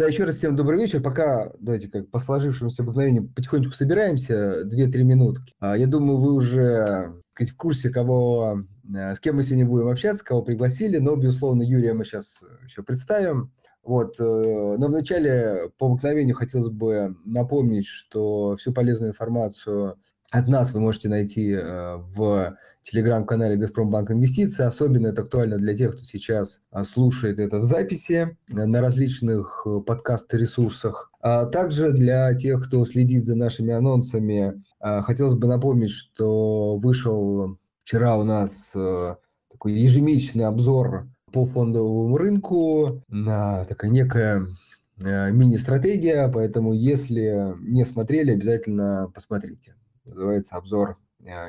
Да, еще раз всем добрый вечер. Пока, давайте, как по сложившемуся обыкновению, потихонечку собираемся, 2-3 минутки. А, я думаю, вы уже сказать, в курсе, кого, э, с кем мы сегодня будем общаться, кого пригласили, но, безусловно, Юрия мы сейчас еще представим. Вот. Э, но вначале по обыкновению хотелось бы напомнить, что всю полезную информацию от нас вы можете найти э, в телеграм-канале «Газпромбанк Инвестиции». Особенно это актуально для тех, кто сейчас а, слушает это в записи э, на различных э, подкаст-ресурсах. А также для тех, кто следит за нашими анонсами, а, хотелось бы напомнить, что вышел вчера у нас такой ежемесячный обзор по фондовому рынку, на такая некая мини-стратегия, поэтому если не смотрели, обязательно посмотрите. Называется обзор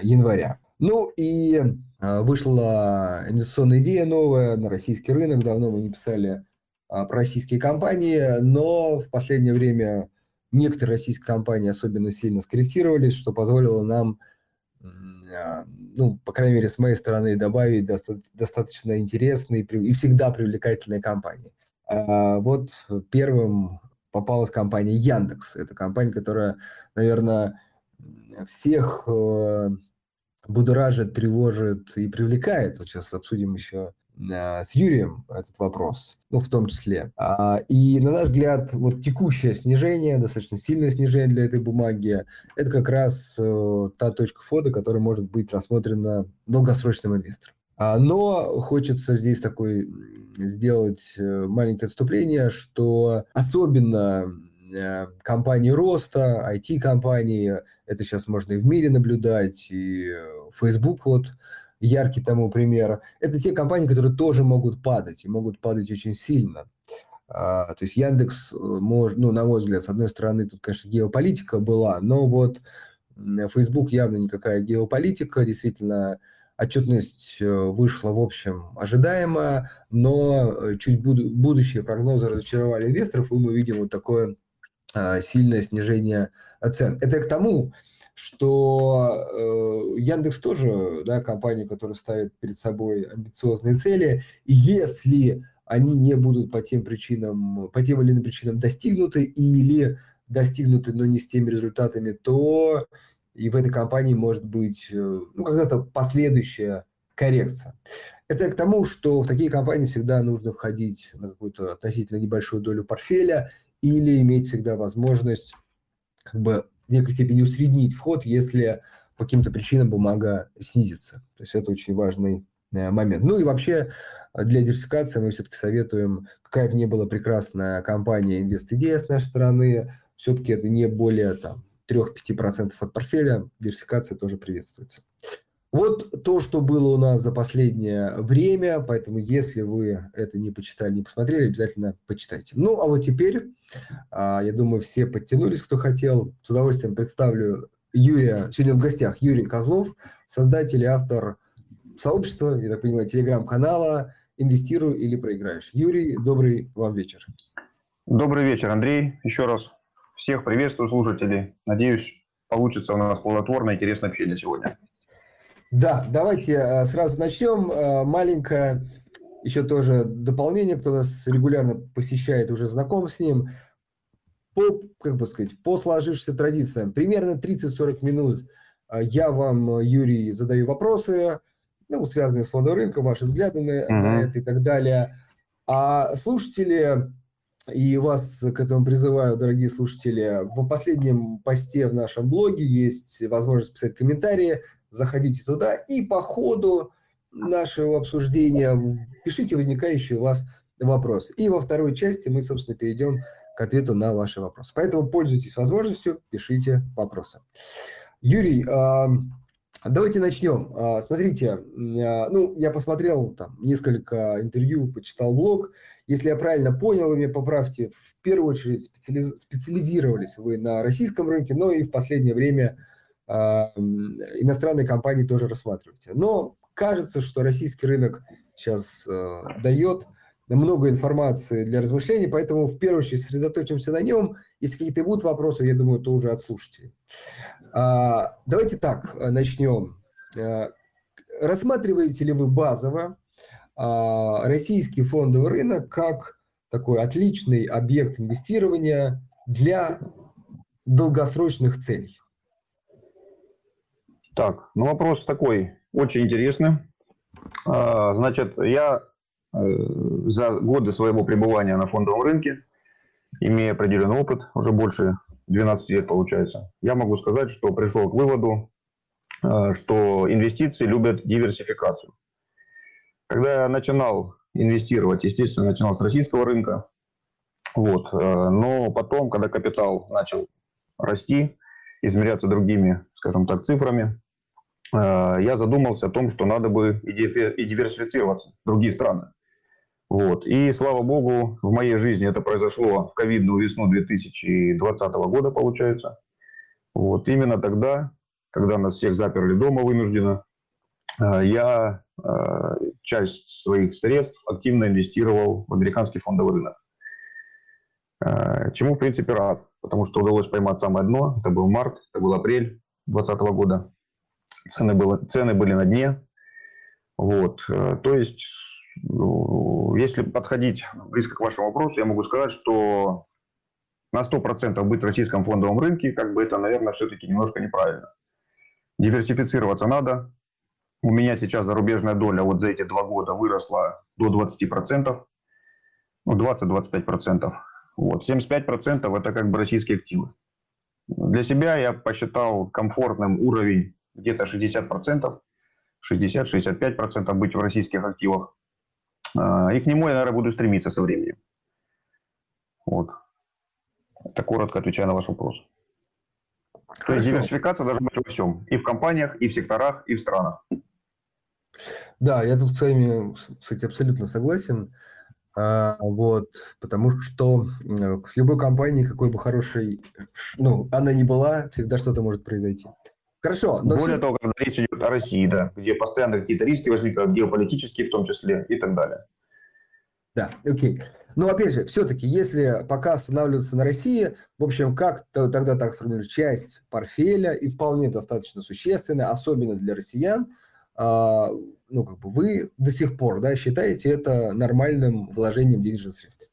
января. Ну и а, вышла инвестиционная идея новая на российский рынок. Давно мы не писали а, про российские компании, но в последнее время некоторые российские компании особенно сильно скорректировались, что позволило нам, а, ну, по крайней мере, с моей стороны, добавить достаточно интересные и всегда привлекательные компании. Вот первым попалась компания Яндекс. Это компания, которая, наверное, всех э, будоражит, тревожит и привлекает. Вот сейчас обсудим еще а, с Юрием этот вопрос, ну, в том числе. А, и, на наш взгляд, вот текущее снижение, достаточно сильное снижение для этой бумаги, это как раз э, та точка входа, которая может быть рассмотрена долгосрочным инвестором. А, но хочется здесь такой сделать э, маленькое отступление, что особенно Э, компании роста, IT-компании, это сейчас можно и в мире наблюдать, и Facebook вот яркий тому пример. Это те компании, которые тоже могут падать, и могут падать очень сильно. А, то есть Яндекс, э, может, ну, на мой взгляд, с одной стороны, тут, конечно, геополитика была, но вот Facebook явно никакая геополитика, действительно, отчетность э, вышла, в общем, ожидаемо, но чуть буду, будущие прогнозы разочаровали инвесторов, и мы видим вот такое а, сильное снижение цен. Это к тому, что э, Яндекс тоже да, компания, которая ставит перед собой амбициозные цели, и если они не будут по тем причинам, по тем или иным причинам достигнуты или достигнуты, но не с теми результатами, то и в этой компании может быть э, ну, когда-то последующая коррекция. Это к тому, что в такие компании всегда нужно входить на какую-то относительно небольшую долю портфеля или иметь всегда возможность как бы в некой степени усреднить вход, если по каким-то причинам бумага снизится. То есть это очень важный э, момент. Ну и вообще э, для диверсификации мы все-таки советуем, какая бы ни была прекрасная компания InvestIDEA с нашей стороны, все-таки это не более там, 3-5% от портфеля, диверсификация тоже приветствуется. Вот то, что было у нас за последнее время, поэтому если вы это не почитали, не посмотрели, обязательно почитайте. Ну, а вот теперь, а, я думаю, все подтянулись, кто хотел. С удовольствием представлю Юрия, сегодня в гостях Юрий Козлов, создатель и автор сообщества, я так понимаю, телеграм-канала «Инвестируй или проиграешь». Юрий, добрый вам вечер. Добрый вечер, Андрей. Еще раз всех приветствую, слушателей. Надеюсь, получится у нас плодотворное, интересное общение сегодня. Да, давайте э, сразу начнем. Э, маленькое еще тоже дополнение, кто нас регулярно посещает, уже знаком с ним. По, как бы сказать, по сложившимся традициям, примерно 30-40 минут э, я вам, Юрий, задаю вопросы, ну, связанные с фондовым рынком, ваши взгляды на, на это и так далее. А слушатели, и вас к этому призываю, дорогие слушатели, в последнем посте в нашем блоге есть возможность писать комментарии, заходите туда и по ходу нашего обсуждения пишите возникающие у вас вопросы. И во второй части мы, собственно, перейдем к ответу на ваши вопросы. Поэтому пользуйтесь возможностью, пишите вопросы. Юрий, а, давайте начнем. А, смотрите, а, ну, я посмотрел там несколько интервью, почитал блог. Если я правильно понял, вы меня поправьте, в первую очередь специализировались вы на российском рынке, но и в последнее время иностранные компании тоже рассматриваете. Но кажется, что российский рынок сейчас э, дает много информации для размышлений, поэтому в первую очередь сосредоточимся на нем. Если какие-то будут вопросы, я думаю, то уже от слушателей. А, давайте так э, начнем. А, рассматриваете ли вы базово а, российский фондовый рынок как такой отличный объект инвестирования для долгосрочных целей? Так, ну вопрос такой, очень интересный. А, значит, я э, за годы своего пребывания на фондовом рынке, имея определенный опыт, уже больше 12 лет получается, я могу сказать, что пришел к выводу, э, что инвестиции любят диверсификацию. Когда я начинал инвестировать, естественно, начинал с российского рынка, вот, э, но потом, когда капитал начал расти, измеряться другими, скажем так, цифрами, э, я задумался о том, что надо бы и диверсифицироваться в другие страны. Вот. И, слава богу, в моей жизни это произошло в ковидную весну 2020 года, получается. Вот. Именно тогда, когда нас всех заперли дома вынужденно, э, я э, часть своих средств активно инвестировал в американский фондовый рынок. Чему, в принципе, рад потому что удалось поймать самое дно. Это был март, это был апрель 2020 года. Цены, было, цены были на дне. Вот. Э, то есть, ну, если подходить близко к вашему вопросу, я могу сказать, что на 100% быть в российском фондовом рынке, как бы это, наверное, все-таки немножко неправильно. Диверсифицироваться надо. У меня сейчас зарубежная доля вот за эти два года выросла до 20%, ну, 20-25%. Вот. 75% это как бы российские активы. Для себя я посчитал комфортным уровень где-то 60%, 60-65% быть в российских активах. А, и к нему я, наверное, буду стремиться со временем. Вот. Это коротко отвечая на ваш вопрос. Хорошо. То есть диверсификация должна быть во всем. И в компаниях, и в секторах, и в странах. Да, я тут с вами, кстати, абсолютно согласен. А, вот, потому что в любой компании, какой бы хорошей, ну, она ни была, всегда что-то может произойти. Хорошо. Но Более все... того, когда речь идет о России, да, где постоянно какие-то риски возникают, геополитические в том числе и так далее. Да, окей. Но опять же, все-таки, если пока останавливаться на России, в общем, как -то, тогда так сформулировать, часть портфеля и вполне достаточно существенная, особенно для россиян, а, ну, как бы вы до сих пор, да, считаете это нормальным вложением денежных средств?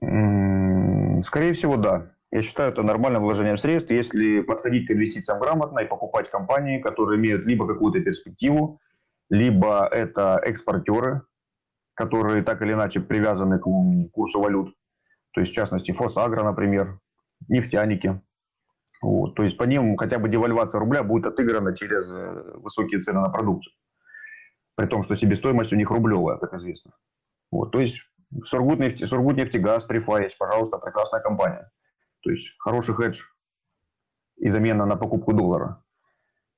Скорее всего, да. Я считаю это нормальным вложением средств, если подходить к инвестициям грамотно и покупать компании, которые имеют либо какую-то перспективу, либо это экспортеры, которые так или иначе привязаны к курсу валют. То есть, в частности, Фосагро, например, нефтяники. Вот. То есть по ним хотя бы девальвация рубля будет отыграна через э, высокие цены на продукцию. При том, что себестоимость у них рублевая, как известно. Вот. То есть Сургутнефть, Сургутнефтегаз, Прифайс, пожалуйста, прекрасная компания. То есть хороший хедж и замена на покупку доллара.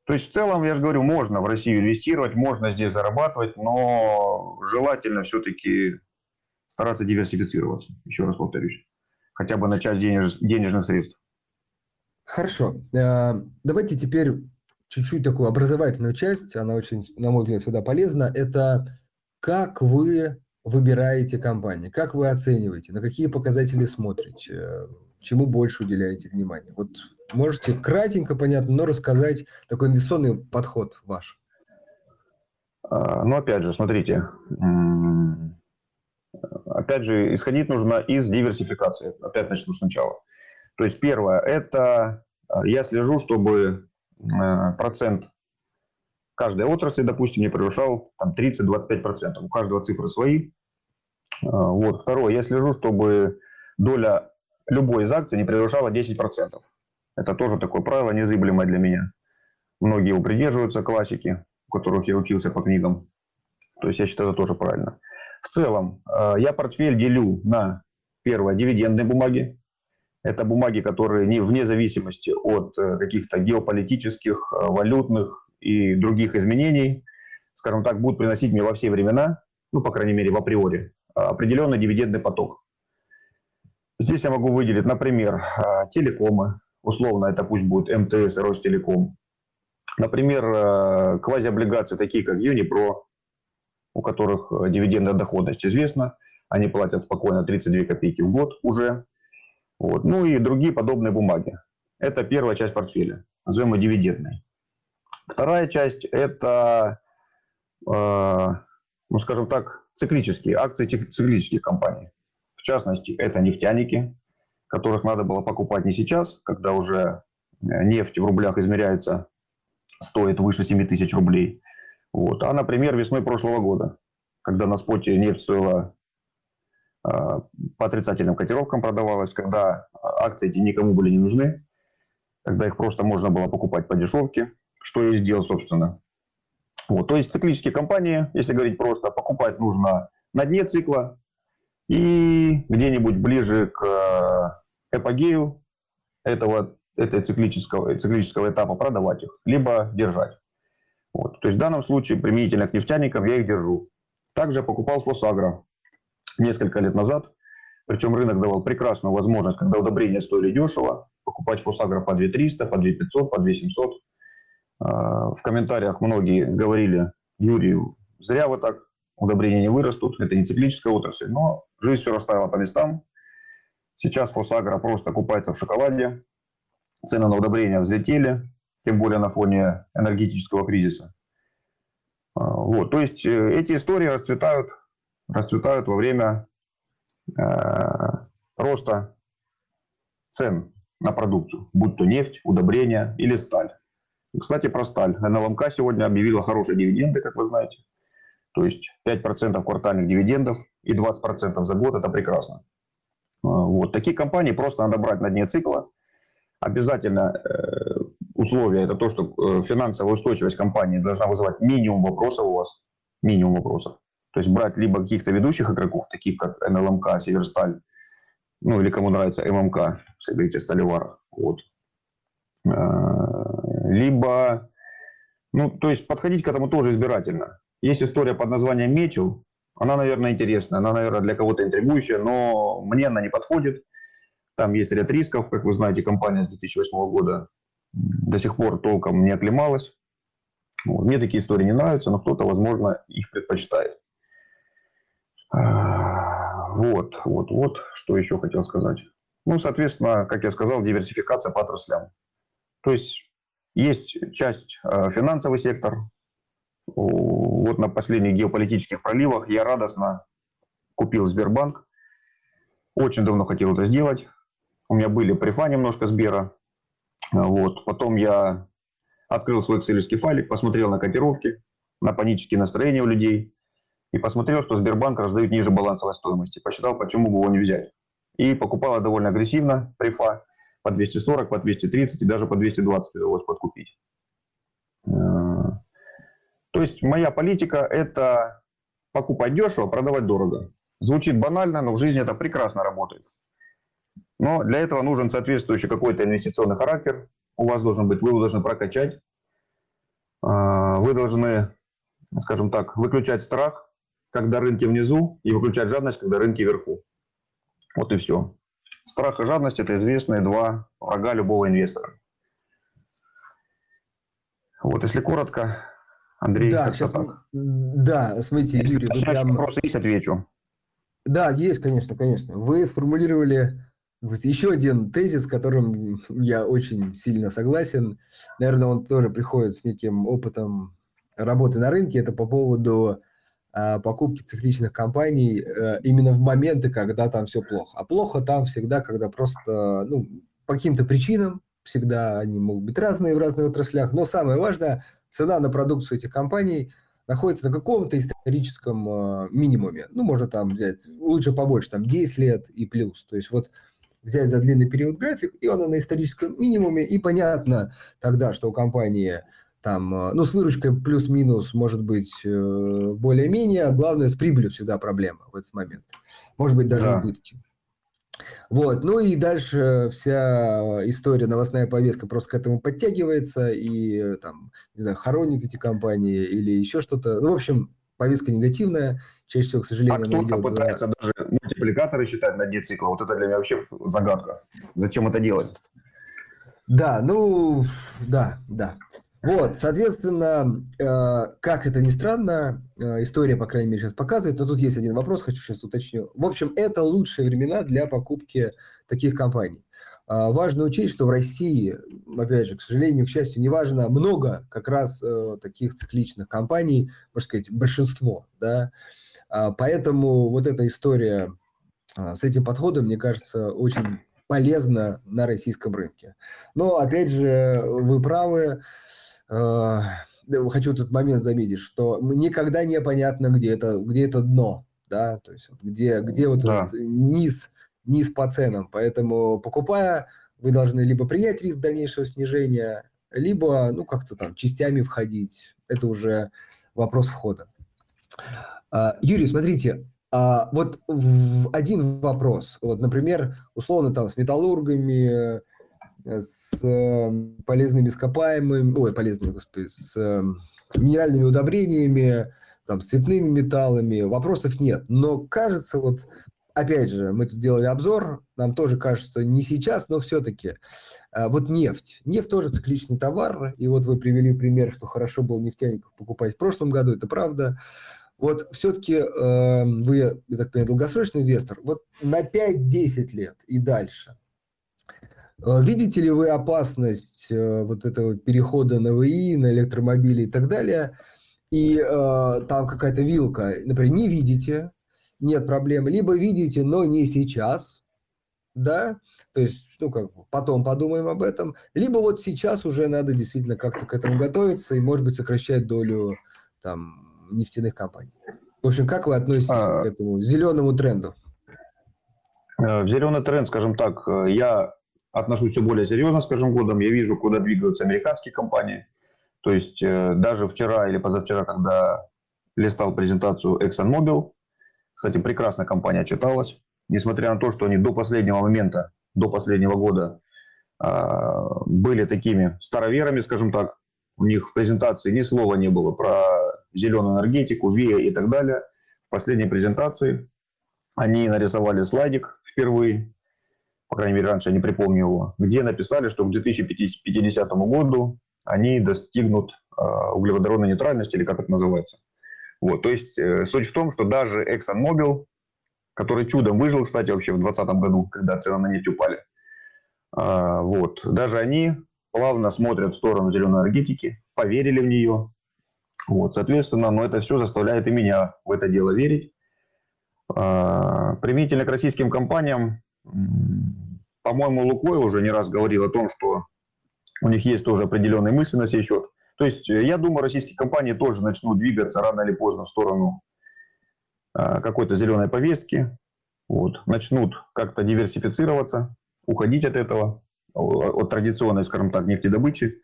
То есть в целом, я же говорю, можно в Россию инвестировать, можно здесь зарабатывать, но желательно все-таки стараться диверсифицироваться. Еще раз повторюсь. Хотя бы на часть денеж, денежных средств. Хорошо. Э, давайте теперь чуть-чуть такую образовательную часть, она очень, на мой взгляд, всегда полезна. Это как вы выбираете компании, как вы оцениваете, на какие показатели смотрите, чему больше уделяете внимание. Вот можете кратенько, понятно, но рассказать такой инвестиционный подход ваш. А, ну, опять же, смотрите, опять же, исходить нужно из диверсификации. Опять начну сначала. То есть первое, это э, я слежу, чтобы э, процент каждой отрасли, допустим, не превышал там 30-25%. У каждого цифры свои. Э, вот. Второе, я слежу, чтобы доля любой из акций не превышала 10%. Это тоже такое правило незыблемое для меня. Многие его придерживаются, классики, у которых я учился по книгам. То есть я считаю, это тоже правильно. В целом, я портфель делю на, первое, дивидендные бумаги, это бумаги, которые не, вне зависимости от э, каких-то геополитических, э, валютных и других изменений, скажем так, будут приносить мне во все времена, ну, по крайней мере, в априори, определенный дивидендный поток. Здесь я могу выделить, например, э, телекомы, условно это пусть будет МТС Ростелеком. Например, квазиоблигации, такие как Юнипро, у которых дивидендная доходность известна, они платят спокойно 32 копейки в год уже, вот. Ну и другие подобные бумаги. Это первая часть портфеля, назовем ее дивидендной. Вторая часть – это, э, ну скажем так, циклические, акции циклических компаний. частности, это нефтяники, которых надо было покупать не сейчас, когда уже э, нефть в рублях измеряется, стоит выше 7 тысяч рублей, вот, а, например, весной прошлого года, когда на споте нефть стоила по отрицательным котировкам продавалась, когда акции эти никому были не нужны, когда их просто можно было покупать по дешевке, что я и сделал, собственно. Вот, то есть циклические компании, если говорить просто, покупать нужно на дне цикла и где-нибудь ближе к э, эпогею этого, этой циклического, циклического этапа продавать их, либо держать. Вот. То есть в данном случае применительно к нефтяникам я их держу. Также покупал Фосагро несколько лет назад. Причем рынок давал прекрасную возможность, когда удобрения стоили дешево, покупать Фосагро по 2300, по 2500, по 2700. А, в комментариях многие говорили, Юрий, зря вот так, удобрения не вырастут, это не циклическая отрасль, но жизнь все расставила по местам. Сейчас Фосагро просто купается в шоколаде, цены на удобрения взлетели, тем более на фоне энергетического кризиса. А, вот, то есть э, эти истории расцветают, расцветают во время э, роста цен на продукцию, будь то нефть, удобрения или сталь. Кстати, про сталь. НЛМК сегодня объявила хорошие дивиденды, как вы знаете. То есть 5% квартальных дивидендов и 20% за год – это прекрасно. А, вот. Такие компании просто надо брать на дне цикла. Обязательно э, условие – это то, что э, финансовая устойчивость компании должна вызывать минимум вопросов у вас. Минимум вопросов. То есть брать либо каких-то ведущих игроков, таких как НЛМК, Северсталь, ну или кому нравится ММК, если говорить о сталеварах. Вот. А, либо, ну, то есть подходить к этому тоже избирательно. Есть история под названием Мечел, она, наверное, интересная, она, наверное, для кого-то интригующая, но мне она не подходит. Там есть ряд рисков, как вы знаете, компания с 2008 года до сих пор толком не оклемалась. Вот. Мне такие истории не нравятся, но кто-то, возможно, их предпочитает. А, вот, вот, вот, что еще хотел сказать. Ну, соответственно, как я сказал, диверсификация по отраслям. То есть есть часть э, финансовый сектор. Вот на последних геополитических проливах я радостно купил Сбербанк. Очень давно хотел это сделать. У меня были префа немножко Сбера. Вот. Потом я открыл свой экселевский файлик, посмотрел на котировки, на панические настроения у людей и посмотрел, что Сбербанк раздают ниже балансовой стоимости. Посчитал, почему бы его не взять. И покупала довольно агрессивно префа по 240, по 230 и даже по 220 удалось подкупить. Э, то есть моя политика – это покупать дешево, продавать дорого. Звучит банально, но в жизни это прекрасно работает. Но для этого нужен соответствующий какой-то инвестиционный характер. У вас должен быть, вы его должны прокачать. Э, вы должны, скажем так, выключать страх, когда рынки внизу, и выключать жадность, когда рынки вверху. Вот и все. Страх и жадность – это известные два врага любого инвестора. Вот, если коротко, Андрей, да, сейчас, так. Да, смотрите, если Юрий, вы прям... вопросы есть, отвечу. Да, есть, конечно, конечно. Вы сформулировали еще один тезис, с которым я очень сильно согласен. Наверное, он тоже приходит с неким опытом работы на рынке. Это по поводу покупки цикличных компаний э, именно в моменты, когда там все плохо. А плохо там всегда, когда просто, ну, по каким-то причинам, всегда они могут быть разные в разных отраслях, но самое важное, цена на продукцию этих компаний находится на каком-то историческом э, минимуме. Ну, можно там взять, лучше побольше, там 10 лет и плюс. То есть вот взять за длинный период график, и он на историческом минимуме, и понятно тогда, что у компании там, э, ну, с выручкой плюс-минус может быть э, более-менее, а главное, с прибылью всегда проблема в этот момент. Может быть, даже да. убытки. Вот, ну и дальше вся история, новостная повестка просто к этому подтягивается и там, не знаю, хоронит эти компании или еще что-то. Ну, в общем, повестка негативная, чаще всего, к сожалению, а кто-то пытается за... даже мультипликаторы считать на дне цикла, вот это для меня вообще загадка. Зачем это делать? Да, ну, да, да. Вот, соответственно, э, как это ни странно, э, история, по крайней мере, сейчас показывает, но тут есть один вопрос, хочу сейчас уточню. В общем, это лучшие времена для покупки таких компаний. Э, важно учесть, что в России, опять же, к сожалению, к счастью, неважно, много как раз таких цикличных компаний, можно сказать, большинство, да, поэтому вот эта история а, с этим подходом, мне кажется, очень полезно на российском рынке. Но, опять же, вы правы. Э, хочу этот момент заметить, что никогда не понятно, где это, где это дно, да, то есть где, где вот да. этот низ, низ по ценам. Поэтому, покупая, вы должны либо принять риск дальнейшего снижения, либо, ну, как-то там частями входить. Это уже вопрос входа. А, Юрий, смотрите, а, вот один вопрос. Вот, например, условно там с металлургами, э, с эм, полезными ископаемыми, ой, полезными, господи, с эм, минеральными удобрениями, там, с цветными металлами, вопросов нет. Но кажется, вот, опять же, мы тут делали обзор, нам тоже кажется, не сейчас, но все-таки, э, вот нефть. Нефть тоже цикличный товар, и вот вы привели пример, что хорошо было нефтяников покупать в прошлом году, это правда. Вот все-таки э, вы, я так понимаю, долгосрочный инвестор, вот на 5-10 лет и дальше. Э, видите ли вы опасность э, вот этого перехода на ВИ, на электромобили и так далее, и э, там какая-то вилка, например, не видите, нет проблем, либо видите, но не сейчас, да, то есть, ну, как потом подумаем об этом, либо вот сейчас уже надо действительно как-то к этому готовиться и, может быть, сокращать долю там нефтяных компаний. В общем, как вы относитесь а, к этому зеленому тренду? Э, в зеленый тренд, скажем так, я отношусь все более серьезно с каждым годом. Я вижу, куда двигаются американские компании. То есть э, даже вчера или позавчера, когда листал презентацию ExxonMobil, кстати, прекрасная компания читалась, несмотря на то, что они до последнего момента, до последнего года были такими староверами, скажем так, у них в презентации ни слова не было про зеленую энергетику, ВИА и так далее. В последней презентации они нарисовали слайдик впервые, по крайней мере, раньше я не припомню его, где написали, что к 2050 году они достигнут э, углеводородной нейтральности, или как это называется. Вот, то есть э, суть в том, что даже ExxonMobil, который чудом выжил, кстати, вообще в 2020 году, когда цены на нефть упали, э, вот, даже они плавно смотрят в сторону зеленой энергетики, поверили в нее, вот, соответственно, но это все заставляет и меня в это дело верить. А, применительно к российским компаниям, по-моему, Лукойл уже не раз говорил о том, что у них есть тоже определенные мысли на сей счет. То есть э, я думаю, российские компании тоже начнут двигаться рано или поздно в сторону а, какой-то зеленой повестки, вот, начнут как-то диверсифицироваться, уходить от этого, от традиционной, скажем так, нефтедобычи.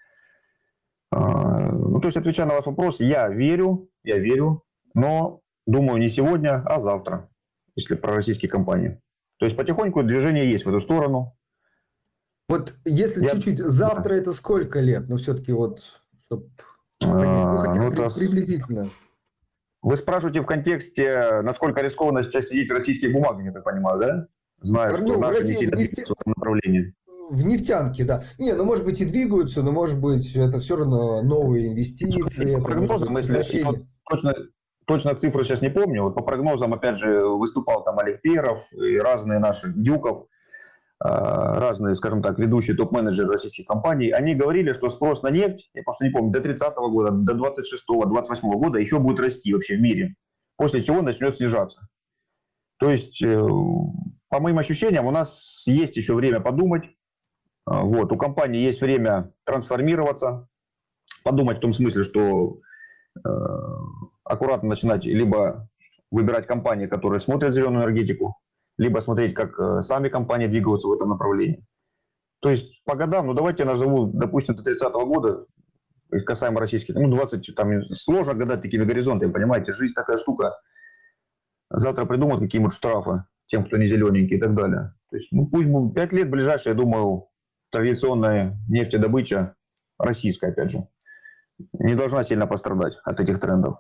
А, ну, то есть, отвечая на ваш вопрос, я верю, я верю, но думаю не сегодня, а завтра, если про российские компании. То есть, потихоньку движение есть в эту сторону. Вот если я... чуть-чуть, завтра это сколько лет? Ну, все-таки вот, чтобы ну, хотя ну, при, приблизительно. Вы спрашиваете в контексте, насколько рискованно сейчас сидеть в российских бумагах, я так понимаю, да? Зная, ну, что наши не сильно нефть... в этом направлении в нефтянке, да. Не, ну может быть и двигаются, но может быть это все равно новые инвестиции. По прогнозам, если вот, точно, точно цифры сейчас не помню, по прогнозам, опять же, выступал там Олег Перов и разные наши Дюков, а, разные, скажем так, ведущие топ-менеджеры российских компаний, они говорили, что спрос на нефть, я просто не помню, до 30 -го года, до 26-го, 28 -го года еще будет расти вообще в мире, после чего начнет снижаться. То есть, э, по моим ощущениям, у нас есть еще время подумать, а, вот, у компании есть время трансформироваться, подумать в том смысле, что э, аккуратно начинать либо выбирать компании, которые смотрят зеленую энергетику, либо смотреть, как э, сами компании двигаются в этом направлении. То есть по годам, ну давайте я назову, допустим, до 30 -го года, касаемо российских, ну 20, там сложно гадать такими горизонтами, понимаете, жизнь такая штука. Завтра придумают какие-нибудь штрафы тем, кто не зелененький и так далее. То есть, ну пусть будет 5 лет ближайшие, я думаю, традиционная нефтедобыча, российская, опять же, не должна сильно пострадать от этих трендов.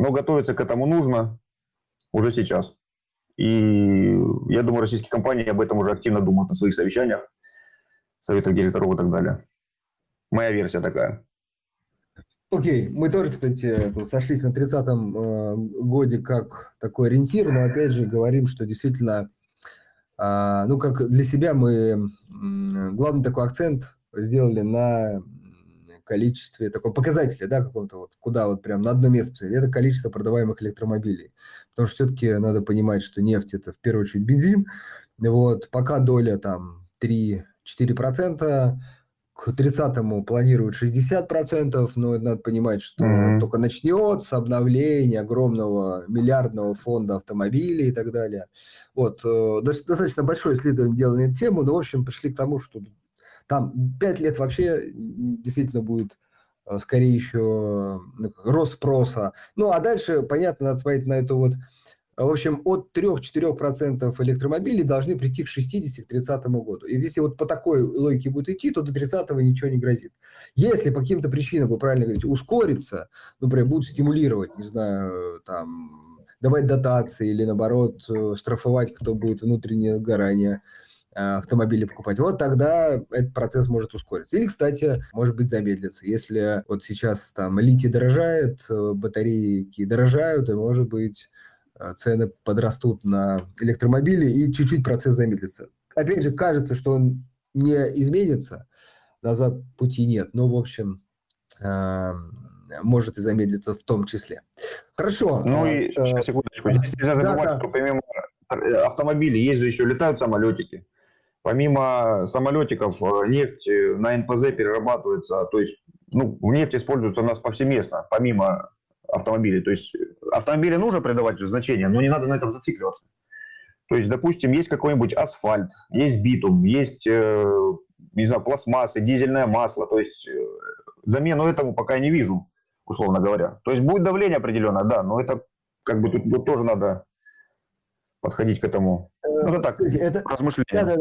Но готовиться к этому нужно уже сейчас. И я думаю, российские компании об этом уже активно думают на своих совещаниях, советах директоров и так далее. Моя версия такая. Окей, okay. мы тоже, кстати, сошлись на 30-м э, годе как такой ориентир, но опять же говорим, что действительно а, ну, как для себя мы главный такой акцент сделали на количестве, такого показателя, да, каком-то вот, куда вот прям на одно место посадить, это количество продаваемых электромобилей. Потому что все-таки надо понимать, что нефть – это в первую очередь бензин. Вот, пока доля там 3-4%, к 30-му планируют 60%, но надо понимать, что mm-hmm. только начнется обновление огромного миллиардного фонда автомобилей и так далее. Вот, э, достаточно большое исследование делали на эту тему, но, в общем, пришли к тому, что там 5 лет вообще действительно будет э, скорее еще ну, рост спроса. Ну, а дальше, понятно, надо смотреть на эту вот в общем, от 3-4% электромобилей должны прийти к 60 к 30 году. И если вот по такой логике будет идти, то до 30 ничего не грозит. Если по каким-то причинам, вы правильно говорите, ускорится, например, будут стимулировать, не знаю, там, давать дотации или, наоборот, штрафовать, кто будет внутреннее сгорание э, автомобили покупать, вот тогда этот процесс может ускориться. Или, кстати, может быть, замедлиться. Если вот сейчас там литий дорожает, э, батарейки дорожают, и, может быть, Э, цены подрастут на электромобили и чуть-чуть процесс замедлится. Опять же, кажется, что он не изменится, назад пути нет, но, в общем, э, может и замедлиться в том числе. Хорошо. Ну и, э, сейчас, секундочку, здесь нельзя забывать, да, да. что помимо автомобилей есть же еще летают самолетики. Помимо самолетиков нефть на НПЗ перерабатывается, то есть ну, нефть используется у нас повсеместно, помимо автомобилей. То есть автомобилю нужно придавать значение, но не надо на этом зацикливаться. То есть, допустим, есть какой-нибудь асфальт, есть битум, есть, э, не знаю, пластмассы, дизельное масло. То есть э, замену этому пока я не вижу, условно говоря. То есть будет давление определенное, да, но это как бы тут, тут тоже надо подходить к этому. Ну, это так, это, размышление. Это, да,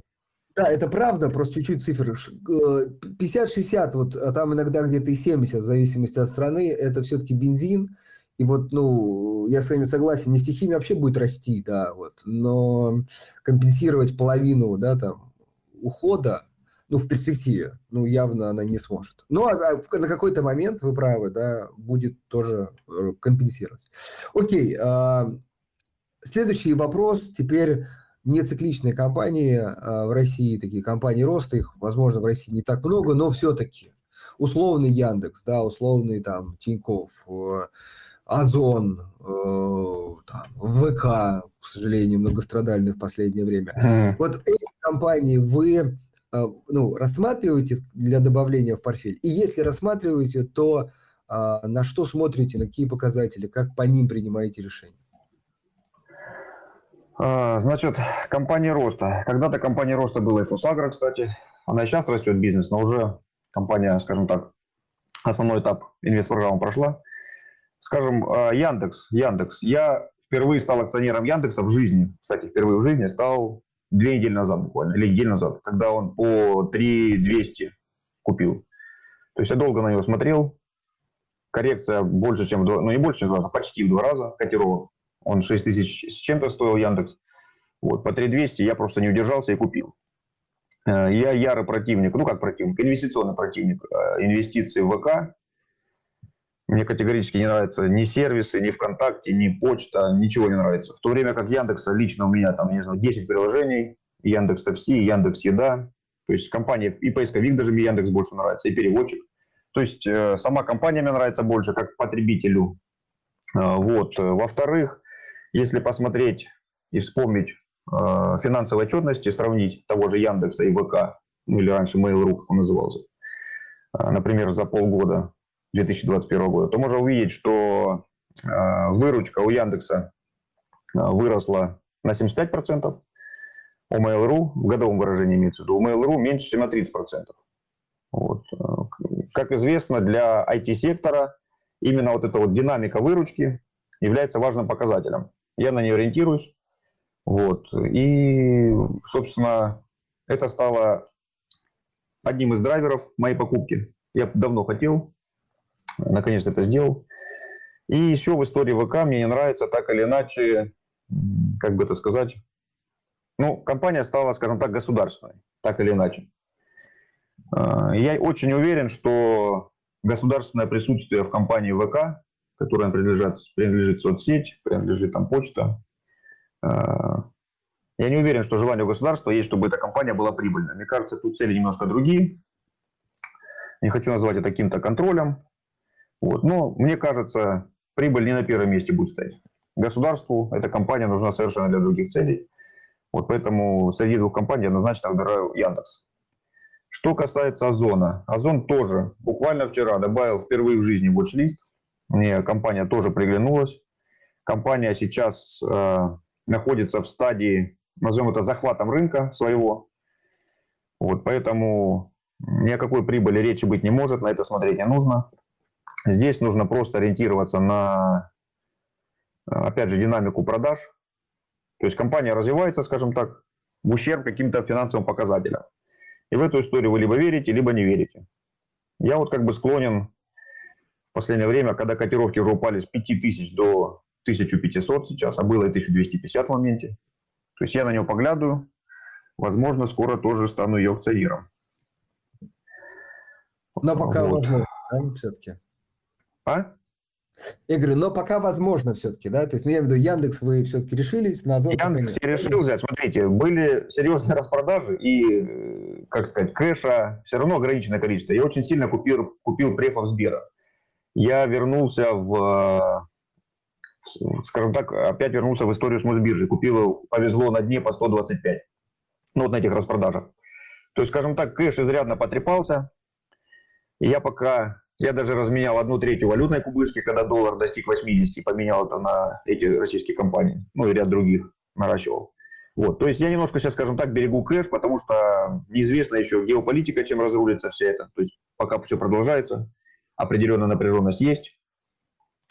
это правда, просто чуть-чуть цифры. 50-60, вот а там иногда где-то и 70, в зависимости от страны, это все-таки бензин, и вот, ну, я с вами согласен, нефтехимия вообще будет расти, да, вот, но компенсировать половину, да, там, ухода, ну, в перспективе, ну, явно она не сможет. Ну, а, а на какой-то момент, вы правы, да, будет тоже э, компенсировать. Окей, а, следующий вопрос теперь не цикличные компании а в России, такие компании роста, их, возможно, в России не так много, но все-таки условный Яндекс, да, условный там Тиньков, э, Озон, э, там, ВК, к сожалению, многострадальный в последнее время. Вот эти компании вы э, ну, рассматриваете для добавления в портфель? И если рассматриваете, то э, на что смотрите, на какие показатели, как по ним принимаете решения? А, значит, компания роста. Когда-то компания роста была и Фосагра, кстати. Она и сейчас растет бизнес, но уже компания, скажем так, основной этап инвест-программы прошла. Скажем, а, Яндекс. Яндекс. Я впервые стал акционером Яндекса в жизни. Кстати, впервые в жизни стал две недели назад буквально, или неделю назад, когда он по 3200 купил. То есть я долго на него смотрел. Коррекция больше, чем в два, ну не больше, чем в два раза, почти в два раза котировок. Он 6 тысяч с чем-то стоил Яндекс. Вот, по 3200 я просто не удержался и купил. Э, я ярый противник, ну как противник, инвестиционный противник э, инвестиций в ВК. Мне категорически не нравятся ни сервисы, ни ВКонтакте, ни почта, ничего не нравится. В то время как Яндекса лично у меня там, не знаю, 10 приложений, Яндекс Такси, Яндекс Еда, то есть компания и поисковик даже мне Яндекс больше нравится, и переводчик. То есть э, сама компания мне нравится больше, как потребителю. Вот. Во-вторых, если посмотреть и вспомнить э, финансовые отчетности, сравнить того же Яндекса и ВК, ну или раньше Mail.ru, как он назывался, э, например, за полгода 2021 года, то можно увидеть, что э, выручка у Яндекса выросла на 75%, у Mail.ru, в годовом выражении имеется в виду, у Mail.ru меньше, чем на 30%. Вот. Как известно, для IT-сектора именно вот эта вот динамика выручки является важным показателем. Я на нее ориентируюсь. Вот. И, собственно, это стало одним из драйверов моей покупки. Я давно хотел, наконец это сделал. И еще в истории ВК мне не нравится так или иначе, как бы это сказать, ну, компания стала, скажем так, государственной, так или иначе. А, я очень уверен, что государственное присутствие в компании ВК, которая принадлежит, принадлежит соцсеть, принадлежит там почта, а, я не уверен, что желание у государства есть, чтобы эта компания была прибыльной. Мне кажется, тут цели немножко другие. Не хочу назвать это каким-то контролем. Вот. Но мне кажется, прибыль не на первом месте будет стоять. Государству эта компания нужна совершенно для других целей. Вот поэтому среди двух компаний однозначно выбираю Яндекс. Что касается Озона. Озон тоже буквально вчера добавил впервые в жизни watch-лист. Мне компания тоже приглянулась. Компания сейчас э, находится в стадии, назовем это, захватом рынка своего. Вот, поэтому ни о какой прибыли речи быть не может, на это смотреть не нужно. Здесь нужно просто ориентироваться на, опять же, динамику продаж. То есть компания развивается, скажем так, в ущерб каким-то финансовым показателям. И в эту историю вы либо верите, либо не верите. Я вот как бы склонен в последнее время, когда котировки уже упали с 5000 до 1500 сейчас, а было и 1250 в моменте. То есть я на него поглядываю. Возможно, скоро тоже стану ее акционером. Но пока вот. возможно, да, все-таки. А? Я говорю, но пока возможно все-таки, да? То есть, ну, я имею в виду, Яндекс вы все-таки решились, на Озон Яндекс я решил взять. Смотрите, были серьезные распродажи и, как сказать, кэша все равно ограниченное количество. Я очень сильно купил, купил префов Сбера. Я вернулся в, скажем так, опять вернулся в историю с Мосбиржей. Купил, повезло на дне по 125. Ну, вот на этих распродажах. То есть, скажем так, кэш изрядно потрепался. И я пока я даже разменял одну третью валютной кубышки, когда доллар достиг 80, поменял это на эти российские компании, ну и ряд других наращивал. Вот. То есть я немножко сейчас, скажем так, берегу кэш, потому что неизвестно еще геополитика, чем разрулится все это. То есть пока все продолжается, определенная напряженность есть.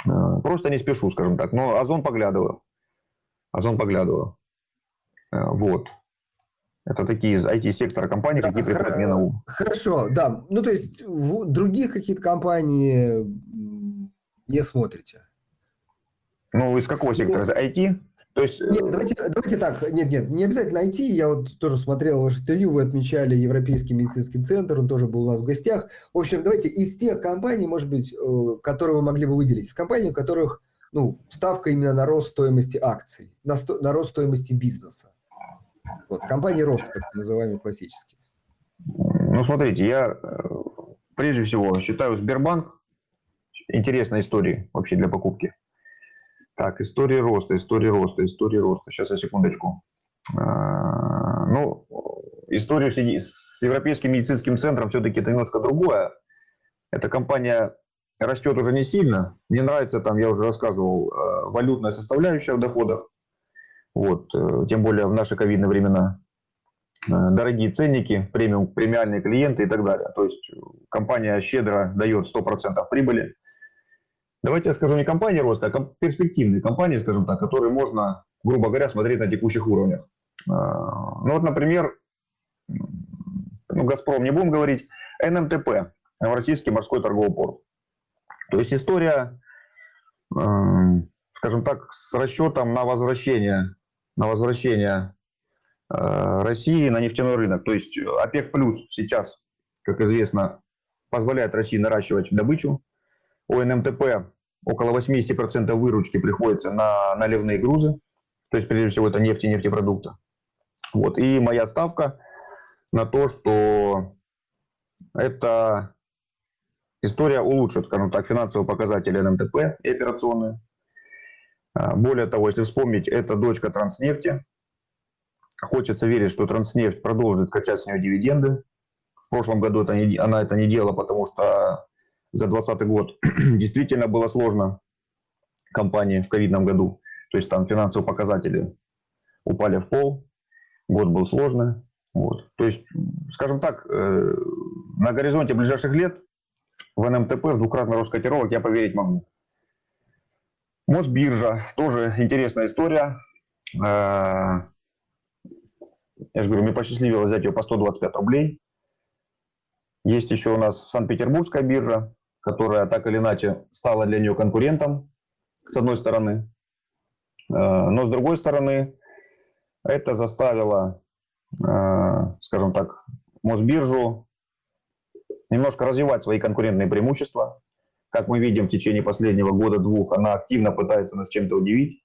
Э, просто не спешу, скажем так. Но Озон поглядываю. Озон поглядываю. Э, вот. Это такие из IT-сектора компаний, да, какие приходят мне на ум. Хорошо, да. Ну, то есть, других какие-то компании не смотрите? Ну, из какого сектора? Из IT? То есть... Нет, давайте, давайте так, нет, нет, не обязательно IT, я вот тоже смотрел ваше интервью, вы отмечали Европейский медицинский центр, он тоже был у нас в гостях. В общем, давайте из тех компаний, может быть, э, которые вы могли бы выделить, из компаний, у которых ну, ставка именно на рост стоимости акций, на, сто, на рост стоимости бизнеса. Вот, компании рост, так называемые классические. Ну, смотрите, я э, прежде всего считаю Сбербанк интересной историей вообще для покупки. Так, история роста, история роста, история роста. Сейчас, я секундочку. А, ну, история с Европейским медицинским центром все-таки это немножко другое. Эта компания растет уже не сильно. Мне нравится, там, я уже рассказывал, э, валютная составляющая в доходах. Вот, э, тем более в наши ковидные времена. Э, дорогие ценники, премиум, премиальные клиенты и так далее. То есть компания щедро дает 100% прибыли. Давайте я скажу не компания роста, а перспективные компании, скажем так, которые можно, грубо говоря, смотреть на текущих уровнях. Э, ну вот, например, ну, «Газпром» не будем говорить, НМТП, Российский морской торговый порт. То есть история, скажем так, с расчетом на возвращение на возвращение э, России на нефтяной рынок. То есть ОПЕК плюс сейчас, как известно, позволяет России наращивать добычу. У НМТП около 80% выручки приходится на наливные грузы. То есть, прежде всего, это нефть и нефтепродукты. Вот. И моя ставка на то, что эта история улучшит, скажем так, финансовые показатели НМТП и операционные. А, более того, если вспомнить, это дочка Транснефти. Хочется верить, что Транснефть продолжит качать с нее дивиденды. В прошлом году это не, она это не делала, потому что за 2020 год действительно было сложно компании в ковидном году. То есть там финансовые показатели упали в пол, год был сложный. Вот. То есть, скажем так, э, на горизонте ближайших лет в НМТП в двукратный рост котировок я поверить могу. Мосбиржа, тоже интересная история. Э, я же говорю, мне посчастливилось взять ее по 125 рублей. Есть еще у нас Санкт-Петербургская биржа, которая так или иначе стала для нее конкурентом, с одной стороны. Э, но с другой стороны, это заставило, э, скажем так, Мосбиржу немножко развивать свои конкурентные преимущества. Как мы видим, в течение последнего года-двух она активно пытается нас чем-то удивить,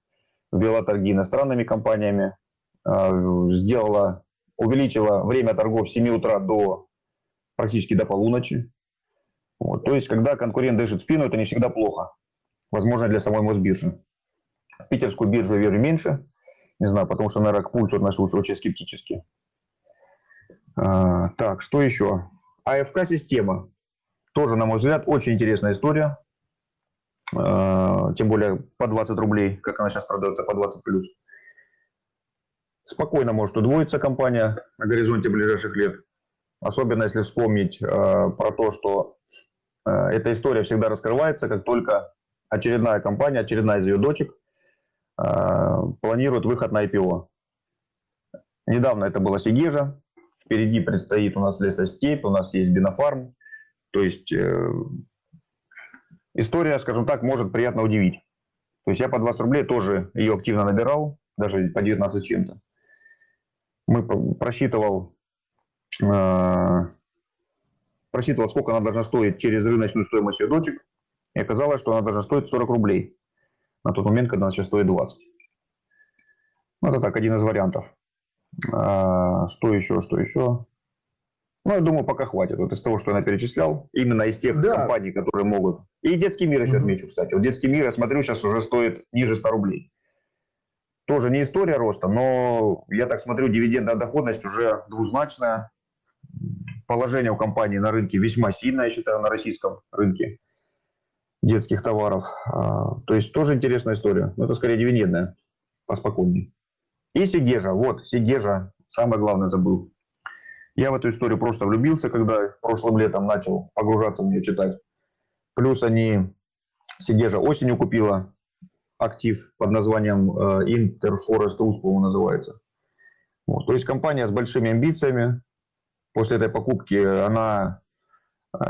ввела торги иностранными компаниями, а, сделала, увеличила время торгов с 7 утра до практически до полуночи. Вот. То есть, когда конкурент дышит в спину, это не всегда плохо. Возможно, для самой Мосбиржи. В питерскую биржу я верю меньше. Не знаю, потому что, наверное, к пульсу отношусь очень скептически. А, так, что еще? АФК-система. Тоже, на мой взгляд, очень интересная история. А, тем более по 20 рублей, как она сейчас продается, по 20 плюс. Спокойно может удвоиться компания на горизонте ближайших лет. Особенно если вспомнить э, про то, что э, эта история всегда раскрывается, как только очередная компания, очередная из ее дочек э, планирует выход на IPO. Недавно это была Сигежа, впереди предстоит у нас лесостепь, у нас есть Бинофарм. То есть э, история, скажем так, может приятно удивить. То есть я по 20 рублей тоже ее активно набирал, даже по 19 чем-то. Мы просчитывал просчитывал, сколько она должна стоить через рыночную стоимость ее дочек, и оказалось, что она должна стоить 40 рублей на тот момент, когда она сейчас стоит 20. Ну, это так, один из вариантов. А, что еще, что еще? Ну, я думаю, пока хватит. Вот из того, что я перечислял, именно из тех да. компаний, которые могут. И детский мир еще mm-hmm. отмечу, кстати. Вот детский мир, я смотрю, сейчас уже стоит ниже 100 рублей. Тоже не история роста, но я так смотрю, дивидендная доходность уже двузначная положение у компании на рынке весьма сильное, я считаю, на российском рынке детских товаров. А, то есть тоже интересная история. Но это скорее дивидендная, поспокойнее. И Сигежа. Вот, Сигежа, самое главное забыл. Я в эту историю просто влюбился, когда прошлым летом начал погружаться в нее читать. Плюс они, Сигежа осенью купила актив под названием Interforest Rus, по-моему, называется. Вот. То есть компания с большими амбициями, после этой покупки она э,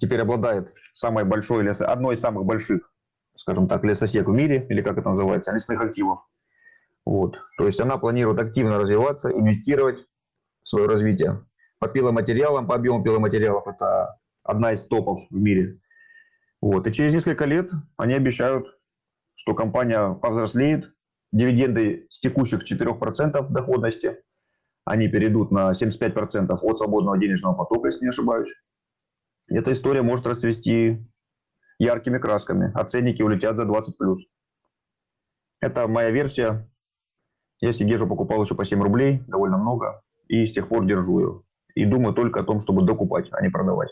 теперь обладает самой большой лесо, одной из самых больших, скажем так, лесосек в мире, или как это называется, лесных активов. Вот. То есть она планирует активно развиваться, инвестировать в свое развитие. По пиломатериалам, по объему пиломатериалов это одна из топов в мире. Вот. И через несколько лет они обещают, что компания повзрослеет, дивиденды с текущих 4% доходности они перейдут на 75% от свободного денежного потока, если не ошибаюсь. Эта история может расцвести яркими красками, а ценники улетят за 20 плюс. Это моя версия. Я Сигежу покупал еще по 7 рублей, довольно много, и с тех пор держу ее. И думаю только о том, чтобы докупать, а не продавать.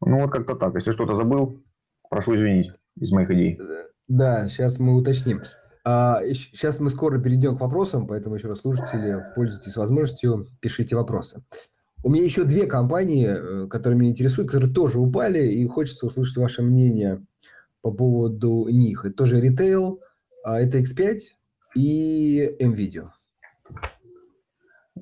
Ну вот как-то так. Если что-то забыл, прошу извинить из моих идей. Да, сейчас мы уточним. А, сейчас мы скоро перейдем к вопросам, поэтому еще раз, слушатели, пользуйтесь возможностью, пишите вопросы. У меня еще две компании, э, которые меня интересуют, которые тоже упали, и хочется услышать ваше мнение по поводу них. Это тоже ритейл, а это X5 и MVideo.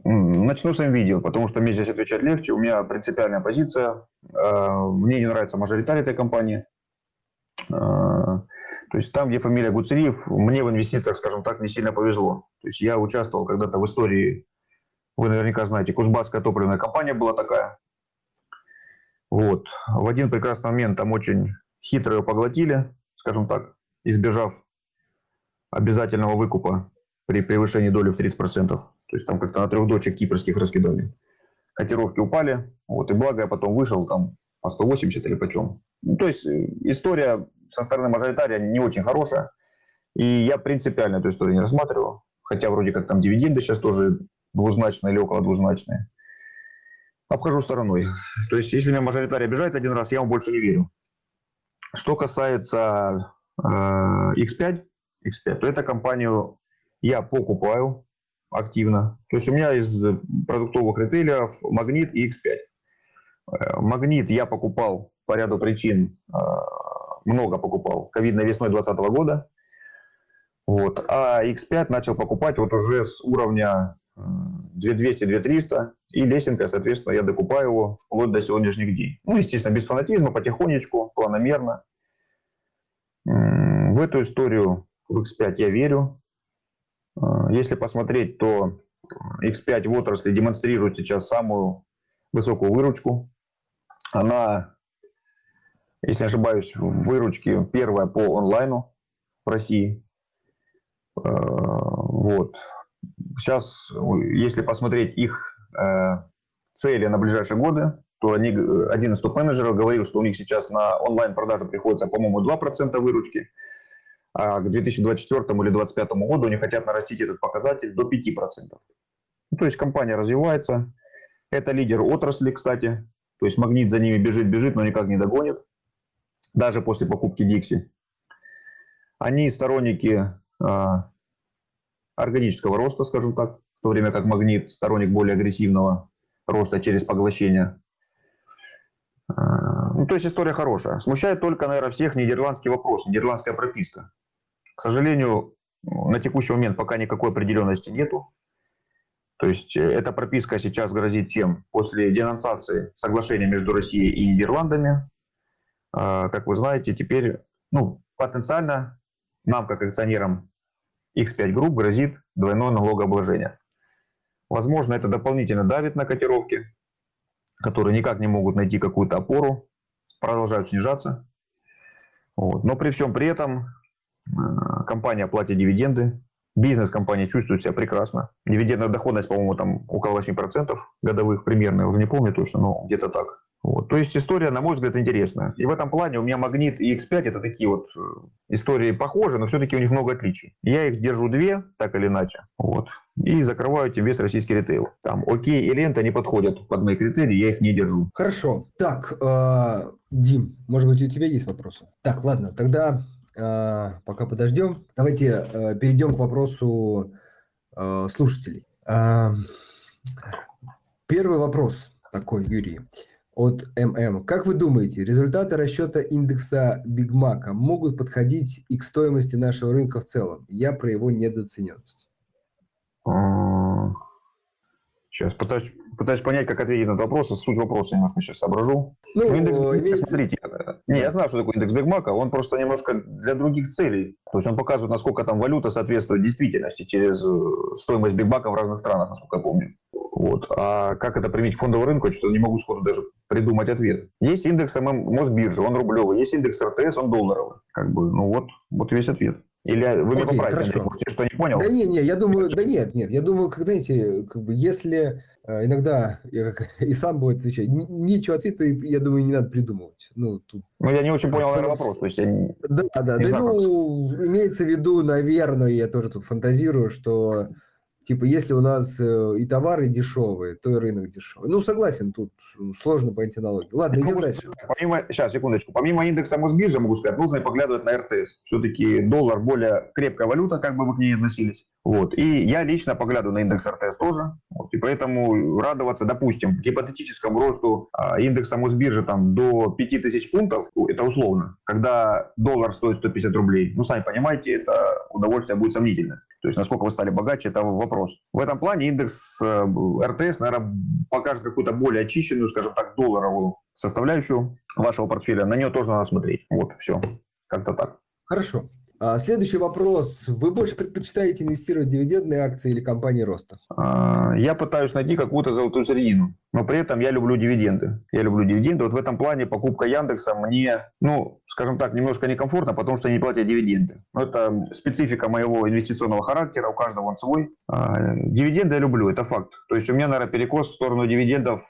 Начну с MVideo, потому что мне здесь отвечать легче. У меня принципиальная позиция. А, мне не нравится мажоритарий этой компании. То есть там, где фамилия Гуцериев, мне в инвестициях, скажем так, не сильно повезло. То есть я участвовал когда-то в истории, вы наверняка знаете, Кузбасская топливная компания была такая. Вот. В один прекрасный момент там очень хитро ее поглотили, скажем так, избежав обязательного выкупа при превышении доли в 30%. То есть там как-то на трех дочек кипрских раскидали. Котировки упали, вот, и благо я потом вышел там по 180 или почем. Ну, то есть э, история со стороны мажоритария не очень хорошая. И я принципиально эту историю не рассматриваю. Хотя вроде как там дивиденды сейчас тоже двузначные или около двузначные. Обхожу стороной. То есть, если меня мажоритарий обижает один раз, я ему больше не верю. Что касается э, X5, X5, то эту компанию я покупаю активно. То есть у меня из продуктовых ритейлеров Магнит и X5. Э, Магнит я покупал по ряду причин э, много покупал ковидной весной 2020 года. Вот. А X5 начал покупать вот уже с уровня 2200-2300, э, и лесенка, соответственно, я докупаю его вплоть до сегодняшних дней. Ну, естественно, без фанатизма, потихонечку, планомерно. В эту историю в X5 я верю. Э, если посмотреть, то X5 в отрасли демонстрирует сейчас самую высокую выручку. Она если не ошибаюсь, в выручке первая по онлайну в России. Э, вот. Сейчас, если посмотреть их э, цели на ближайшие годы, то они, один из топ-менеджеров говорил, что у них сейчас на онлайн-продажи приходится, по-моему, 2% выручки, а к 2024 или 2025 году они хотят нарастить этот показатель до 5%. Ну, то есть компания развивается. Это лидер отрасли, кстати. То есть магнит за ними бежит, бежит, но никак не догонит. Даже после покупки Dixie. Они сторонники э, органического роста, скажем так, в то время как магнит сторонник более агрессивного роста через поглощение. Э, ну, то есть история хорошая. Смущает только, наверное, всех нидерландский вопрос, нидерландская прописка. К сожалению, на текущий момент пока никакой определенности нету. То есть э, эта прописка сейчас грозит чем? После денонсации соглашения между Россией и Нидерландами, а, как вы знаете, теперь ну, потенциально нам, как акционерам X5 Group, грозит двойное налогообложение. Возможно, это дополнительно давит на котировки, которые никак не могут найти какую-то опору, продолжают снижаться. Вот. Но при всем при этом а, компания платит дивиденды, Бизнес компании чувствует себя прекрасно. Дивидендная доходность, по-моему, там около 8% годовых примерно, я уже не помню точно, но где-то так. Вот. То есть история, на мой взгляд, интересная. И в этом плане у меня Магнит и X5 это такие вот э, истории похожи, но все-таки у них много отличий. Я их держу две, так или иначе. Вот. И закрываю этим весь российский ритейл. Там окей и лента не подходят под мои критерии, я их не держу. Хорошо. Так, э, Дим, может быть, у тебя есть вопросы? Так, ладно, тогда а, пока подождем. Давайте э, перейдем к вопросу э, слушателей. Первый вопрос такой, Юрий, от ММ. Как вы думаете, результаты расчета индекса Бигмака могут подходить и к стоимости нашего рынка в целом? Я про его недооцененность. А, сейчас пытаюсь пытаюсь понять, как ответить на этот вопрос. Суть вопроса немножко сейчас соображу. Ну, ну индекс, имеется... смотрите, не, я знаю, что такое индекс Бигмака, он просто немножко для других целей. То есть он показывает, насколько там валюта соответствует действительности через э, стоимость Бигмака в разных странах, насколько я помню. Вот. А как это применить к фондовому рынку, я что-то не могу сходу даже придумать ответ. Есть индекс Мосбиржи, он рублевый, есть индекс РТС, он долларовый. Как бы, ну вот, вот весь ответ. Или вы меня Окей, поправите, Андрей, может, что не понял? Да не, не, я думаю, да нет, нет, я думаю, как, знаете, как бы, если э, иногда я как, и сам будет отвечать, нечего ответить, я думаю, не надо придумывать. Ну, тут... ну я не очень понял, наверное, вопрос. То есть я не, да, да, не да, знаю, ну, имеется в виду, наверное, я тоже тут фантазирую, что типа, если у нас э, и товары дешевые, то и рынок дешевый. Ну, согласен, тут сложно по аналогии. Ладно, идем дальше. Помимо, сейчас, секундочку. Помимо индекса Мосбиржи, могу сказать, нужно поглядывать на РТС. Все-таки доллар более крепкая валюта, как бы вы к ней относились. Вот. И я лично поглядываю на индекс РТС тоже. Вот. И поэтому радоваться, допустим, гипотетическому росту а, индекса Мосбиржи там, до 5000 пунктов, это условно. Когда доллар стоит 150 рублей, ну, сами понимаете, это удовольствие будет сомнительное. То есть, насколько вы стали богаче, это вопрос. В этом плане индекс э, РТС, наверное, покажет какую-то более очищенную, скажем так, долларовую составляющую вашего портфеля. На нее тоже надо смотреть. Вот, все. Как-то так. Хорошо. А, следующий вопрос. Вы больше предпочитаете инвестировать в дивидендные акции или компании роста? А, я пытаюсь найти какую-то золотую середину, но при этом я люблю дивиденды. Я люблю дивиденды. Вот в этом плане покупка Яндекса мне, ну, скажем так, немножко некомфортно, потому что не платят дивиденды. Но это специфика моего инвестиционного характера, у каждого он свой. А, дивиденды я люблю, это факт. То есть у меня, наверное, перекос в сторону дивидендов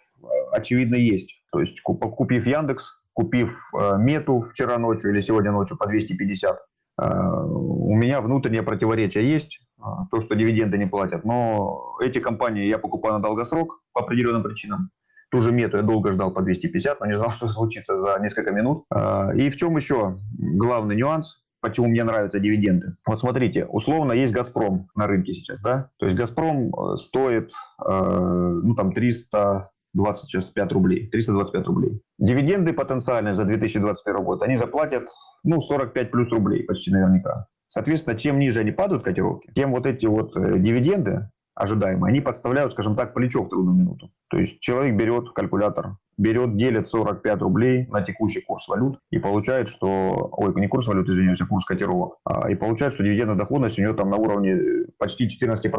очевидно есть. То есть купив Яндекс, купив Мету вчера ночью или сегодня ночью по 250, а, у меня внутреннее противоречие есть, а, то, что дивиденды не платят, но эти компании я покупаю на долгосрок по определенным причинам. Ту же мету я долго ждал по 250, но не знал, что случится за несколько минут. А, и в чем еще главный нюанс, почему мне нравятся дивиденды? Вот смотрите, условно есть «Газпром» на рынке сейчас, да? То есть «Газпром» э, стоит ну, там 300 25 рублей, 325 рублей. Дивиденды потенциальные за 2021 год, они заплатят ну, 45 плюс рублей почти наверняка. Соответственно, чем ниже они падают котировки, тем вот эти вот э, дивиденды ожидаемые, они подставляют, скажем так, плечо в трудную минуту. То есть человек берет калькулятор, берет, делит 45 рублей на текущий курс валют и получает, что... Ой, не курс валют, извиняюсь, а курс котировок. А, и получает, что дивидендная доходность у него там на уровне почти 14%.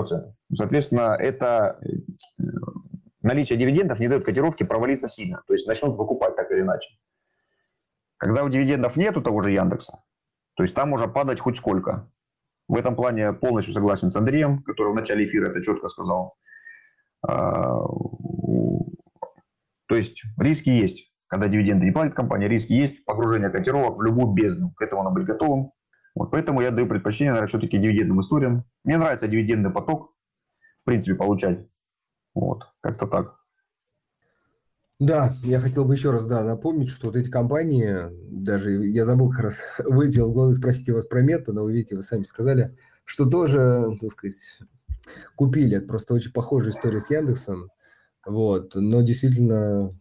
Соответственно, это наличие дивидендов не дает котировке провалиться сильно. То есть начнут выкупать так или иначе. Когда у дивидендов нет у того же Яндекса, то есть там можно падать хоть сколько. В этом плане полностью согласен с Андреем, который в начале эфира это четко сказал. А, То есть риски есть. Когда дивиденды не платит компания, риски есть. Погружение котировок в любую бездну. К этому надо быть готовым. Вот поэтому я даю предпочтение, наверное, все-таки дивидендным историям. Мне нравится дивидендный поток, в принципе, получать. Вот, как-то так. Да, я хотел бы еще раз да, напомнить, что вот эти компании, даже я забыл как раз, вылетел в голову спросить вас про мета, но вы видите, вы сами сказали, что тоже, так сказать, купили. Это просто очень похожая история с Яндексом. Вот, но действительно,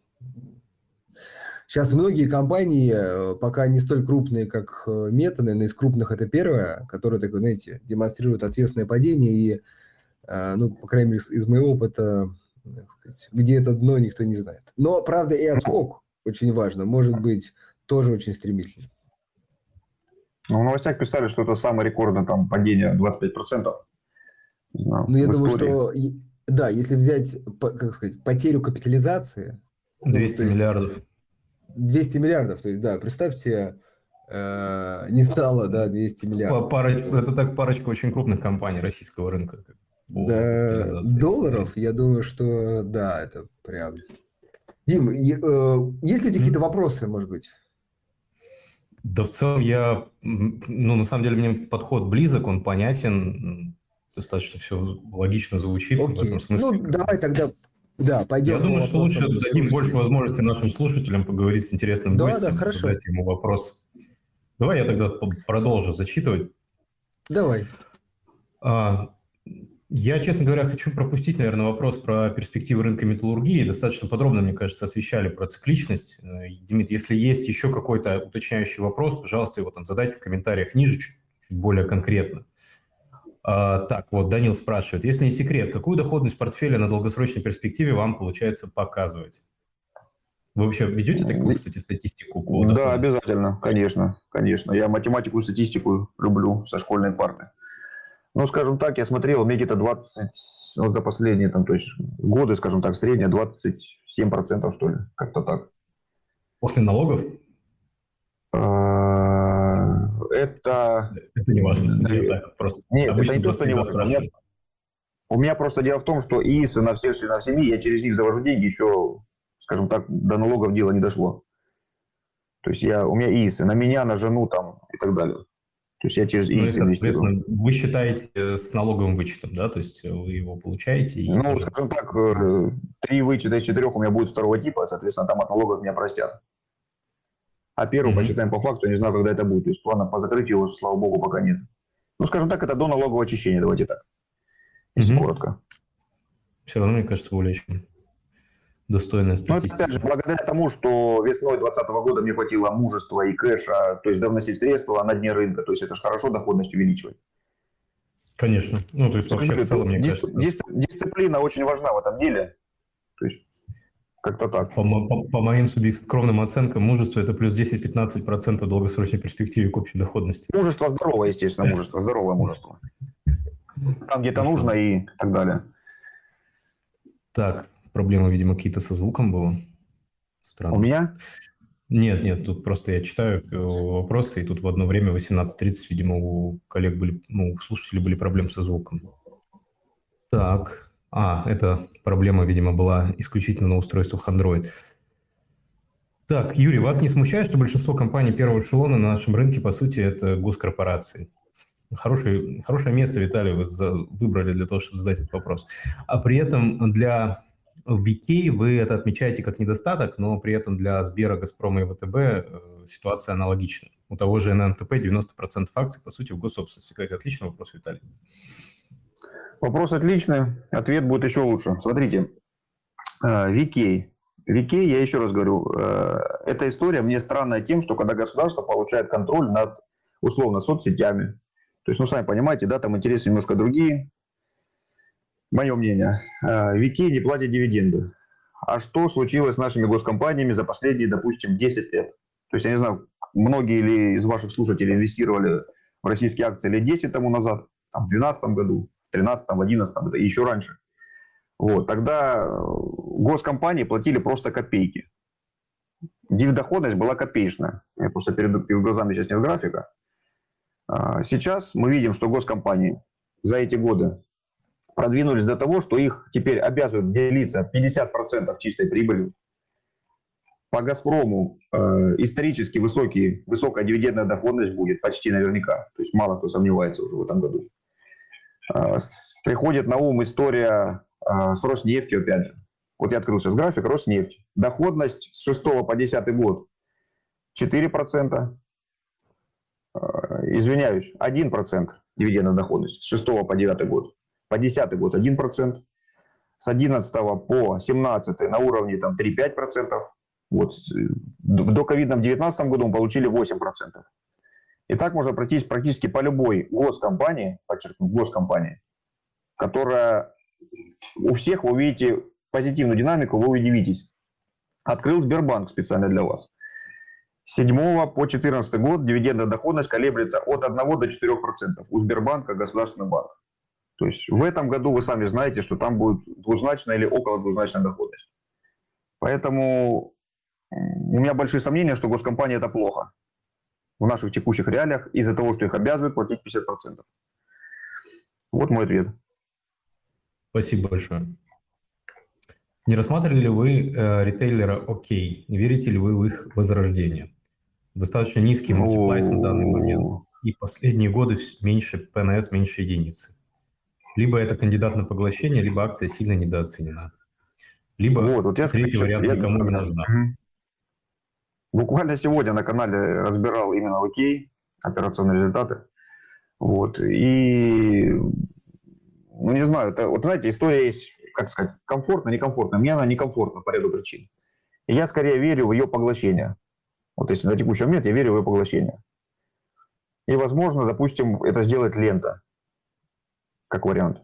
сейчас многие компании, э, пока не столь крупные, как э, Мета, наверное, из крупных это первая, которая, так, знаете, демонстрирует ответственное падение и, э, ну, по крайней мере, из моего опыта, сказать, где это дно, никто не знает. Но, правда, и отскок очень важно, может быть тоже очень стремительный. Ну, в новостях писали, что это самое рекордное там падение 25%. Знаю, ну, я думаю, что да, если взять, как сказать, потерю капитализации... 200 ну, миллиардов. 200 миллиардов, то есть, да, представьте, э, не стало, да, 200 миллиардов. Пара, это так парочка очень крупных компаний российского рынка. Да, долларов, я думаю, что да, это прям... Дим, э, есть ли какие-то вопросы, может быть? Да, в целом я, ну, на самом деле, мне подход близок, он понятен, достаточно все логично звучит Окей. в этом смысле. Ну, давай тогда, да, пойдем. Я думаю, что лучше дадим больше возможности нашим слушателям поговорить с интересным да, гостем, да, хорошо. задать ему вопрос. Давай я тогда продолжу зачитывать. Давай. А, я, честно говоря, хочу пропустить, наверное, вопрос про перспективы рынка металлургии. Достаточно подробно, мне кажется, освещали про цикличность. Э, Димит, если есть еще какой-то уточняющий вопрос, пожалуйста, его там задайте в комментариях ниже, чуть, чуть более конкретно. А, так, вот Данил спрашивает, если не секрет, какую доходность портфеля на долгосрочной перспективе вам получается показывать? Вы вообще ведете такую, кстати, статистику? По да, обязательно, конечно, конечно. Я математику и статистику люблю со школьной парты. Ну, скажем так, я смотрел, меня где-то 20, вот за последние там, то есть годы, скажем так, средняя 27% что ли, как-то так. После налогов? А, это... Это не важно. Просто Нет, это не то, что не важно. У меня, у меня просто дело в том, что ИИС на все членов семьи, я через них завожу деньги, еще, скажем так, до налогов дело не дошло. То есть я, у меня ИИС, на меня, на жену там и так далее. То есть я через ну, инвестирую. Вы считаете э, с налоговым вычетом, да? То есть вы его получаете? И ну, скажем так, э, три вычета из четырех у меня будет второго типа, соответственно, там от налогов меня простят. А первый mm-hmm. посчитаем по факту, не знаю, когда это будет. То есть плана по закрытию, слава богу, пока нет. Ну, скажем так, это до налогового очищения, давайте так. Если mm-hmm. коротко. Все равно, мне кажется, более чем достойная статистика. Ну, опять же, благодаря тому, что весной 2020 года мне хватило мужества и кэша, то есть довносить средства на дне рынка, то есть это же хорошо доходность увеличивать. Конечно. Ну, то есть вообще в целом, мне кажется... Дисциплина очень важна в этом деле. То есть как-то так. По, по, по моим скромным оценкам, мужество – это плюс 10-15% в долгосрочной перспективе к общей доходности. Мужество здоровое, естественно, мужество, здоровое мужество. Там где-то нужно и так далее. Так, проблемы, видимо, какие-то со звуком было. Странно. У меня? Нет, нет, тут просто я читаю э, вопросы, и тут в одно время 18.30, видимо, у коллег были, ну, у слушателей были проблемы со звуком. Так, а, эта проблема, видимо, была исключительно на устройствах Android. Так, Юрий, вас не смущает, что большинство компаний первого эшелона на нашем рынке, по сути, это госкорпорации? Хороший, хорошее место, Виталий, вы за, выбрали для того, чтобы задать этот вопрос. А при этом для в VK вы это отмечаете как недостаток, но при этом для Сбера, Газпрома и ВТБ э, ситуация аналогична. У того же ННТП 90% акций, по сути, в госсобственности. Кстати, отличный вопрос, Виталий. Вопрос отличный, ответ будет еще лучше. Смотрите, VK. Э, VK, я еще раз говорю, э, эта история мне странная тем, что когда государство получает контроль над, условно, соцсетями, то есть, ну, сами понимаете, да, там интересы немножко другие, мое мнение, э, Вики не платят дивиденды. А что случилось с нашими госкомпаниями за последние, допустим, 10 лет? То есть, я не знаю, многие ли из ваших слушателей инвестировали в российские акции лет 10 тому назад, там, в 2012 году, в 2013, в 2011 и еще раньше. Вот, тогда э, госкомпании платили просто копейки. Доходность была копеечная. Я просто перед, перед глазами сейчас нет графика. А сейчас мы видим, что госкомпании за эти годы продвинулись до того, что их теперь обязывают делиться 50% чистой прибылью. по «Газпрому» э, исторически высокий, высокая дивидендная доходность будет почти наверняка. То есть мало кто сомневается уже в этом году. Э, приходит на ум история э, с Роснефтью, опять же. Вот я открыл сейчас график, Роснефть. Доходность с 6 по 10 год 4%. Э, извиняюсь, 1% дивидендная доходность с 6 по 9 год. По 10 год 1%. С 11 по 17 на уровне там 3-5%. Вот. В доковидном 2019 году мы получили 8%. И так можно пройтись практически по любой госкомпании, подчеркну, госкомпании, которая у всех вы увидите позитивную динамику, вы удивитесь. Открыл Сбербанк специально для вас. С 7 по 14 год дивидендная доходность колеблется от 1 до 4% у Сбербанка, Государственного банка. То есть в этом году вы сами знаете, что там будет двузначная или около двузначная доходность. Поэтому у меня большие сомнения, что госкомпания это плохо в наших текущих реалиях из-за того, что их обязывают платить 50%. Вот мой ответ. Спасибо большое. Не рассматривали ли вы э, ритейлера ОК? Верите ли вы в их возрождение? Достаточно низкий мультиплайс на данный момент. И последние годы меньше ПНС, меньше единицы. Либо это кандидат на поглощение, либо акция сильно недооценена. Либо вот, вот я третий вариант я никому не нужна. Буквально сегодня на канале разбирал именно окей, операционные результаты. Вот. И, ну не знаю, это, вот знаете, история есть, как сказать, комфортно, некомфортно. Мне она некомфортна по ряду причин. И я скорее верю в ее поглощение. Вот если на текущий момент я верю в ее поглощение. И, возможно, допустим, это сделает лента, как вариант.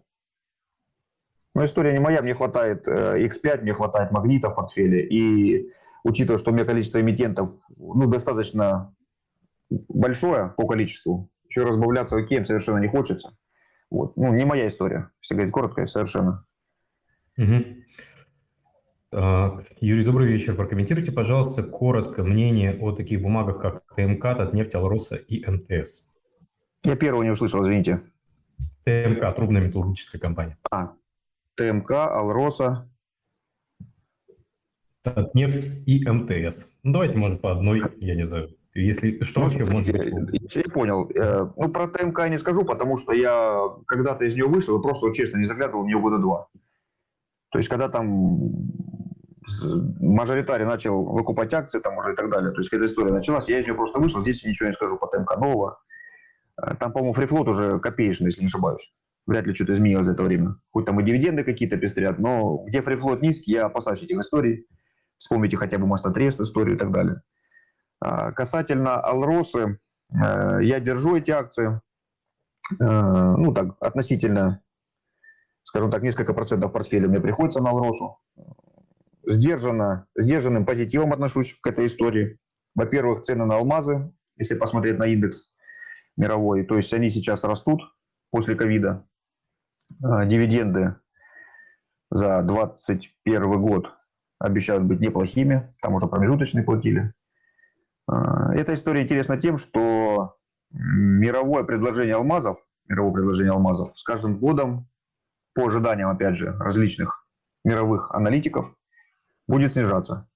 Но история не моя, мне хватает X5, э, мне хватает магнита в портфеле. И учитывая, что у меня количество эмитентов ну, достаточно большое по количеству, еще разбавляться океем совершенно не хочется. Вот. Ну, не моя история, если говорить коротко, совершенно. Угу. Так, Юрий, добрый вечер. Прокомментируйте, пожалуйста, коротко мнение о таких бумагах, как ТМК, Татнефть, Алроса и МТС. Я первого не услышал, извините. ТМК, трубная металлургическая компания. А, ТМК, Алроса, Татнефть и МТС. Ну, давайте, может, по одной, я не знаю. Если что, ну, вообще может быть. Я, понял. Э, ну, про ТМК я не скажу, потому что я когда-то из нее вышел и просто, вот, честно, не заглядывал в нее года два. То есть, когда там мажоритарий начал выкупать акции там уже и так далее, то есть, когда история началась, я из нее просто вышел, здесь ничего не скажу по ТМК нового. Э, там, по-моему, фрифлот уже копеечный, если не ошибаюсь. Вряд ли что-то изменилось за это время. Хоть там и дивиденды какие-то пестрят, но где фрифлот низкий, я опасаюсь этих историй. Вспомните хотя бы Мастотрест историю и так далее. А, касательно Алросы, э, я держу эти акции. Э, ну, так, относительно, скажем так, несколько процентов портфеля мне приходится на Алросу. Сдержанно, сдержанным позитивом отношусь к этой истории. Во-первых, цены на алмазы, если посмотреть на индекс мировой, то есть они сейчас растут после ковида. А, дивиденды за 2021 год обещают быть неплохими, там уже промежуточные платили. А, эта история интересна тем, что мировое предложение алмазов, мировое предложение алмазов с каждым годом, по ожиданиям, опять же, различных мировых аналитиков, будет снижаться.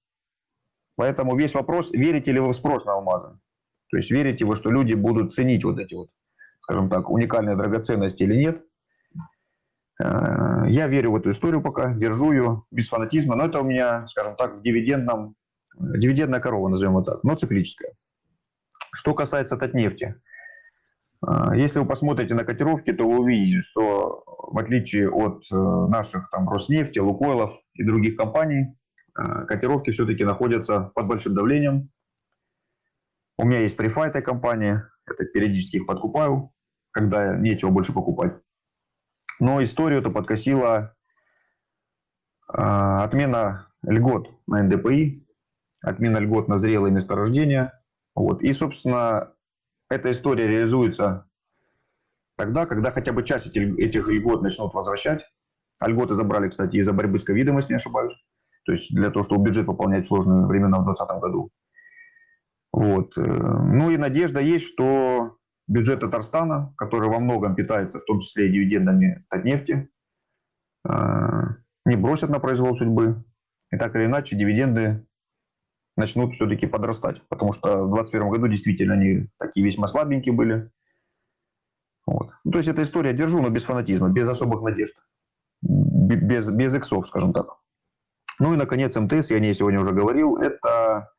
Поэтому весь вопрос, верите ли вы в спрос на алмазы? То есть верите вы, что люди будут ценить вот эти вот, скажем так, уникальные драгоценности или нет? Э, я верю в эту историю пока, держу ее без фанатизма, но это у меня, скажем так, в дивидендном, дивидендная корова, назовем его так, но циклическая. Что касается Татнефти, э, если вы посмотрите на котировки, то вы увидите, что в отличие от э, наших там Роснефти, Лукойлов и других компаний, котировки все-таки находятся под большим давлением. У меня есть префа этой компании, это периодически их подкупаю, когда нечего больше покупать. Но историю-то подкосила э, отмена льгот на НДПИ, отмена льгот на зрелые месторождения. Вот. И, собственно, эта история реализуется тогда, когда хотя бы часть этих льгот начнут возвращать. А льготы забрали, кстати, из-за борьбы с ковидом, если не ошибаюсь. То есть для того, чтобы бюджет пополнять сложные времена в 2020 году. Вот. Э, ну и надежда есть, что бюджет Татарстана, который во многом питается в том числе и дивидендами от нефти, а, не бросят на произвол судьбы. И так или иначе дивиденды начнут все-таки подрастать, потому что в 2021 году действительно они такие весьма слабенькие были. Вот. Ну, то есть эта история держу, но без фанатизма, без особых надежд, без, без иксов, скажем так. Ну и, наконец, МТС, я о ней сегодня уже говорил, это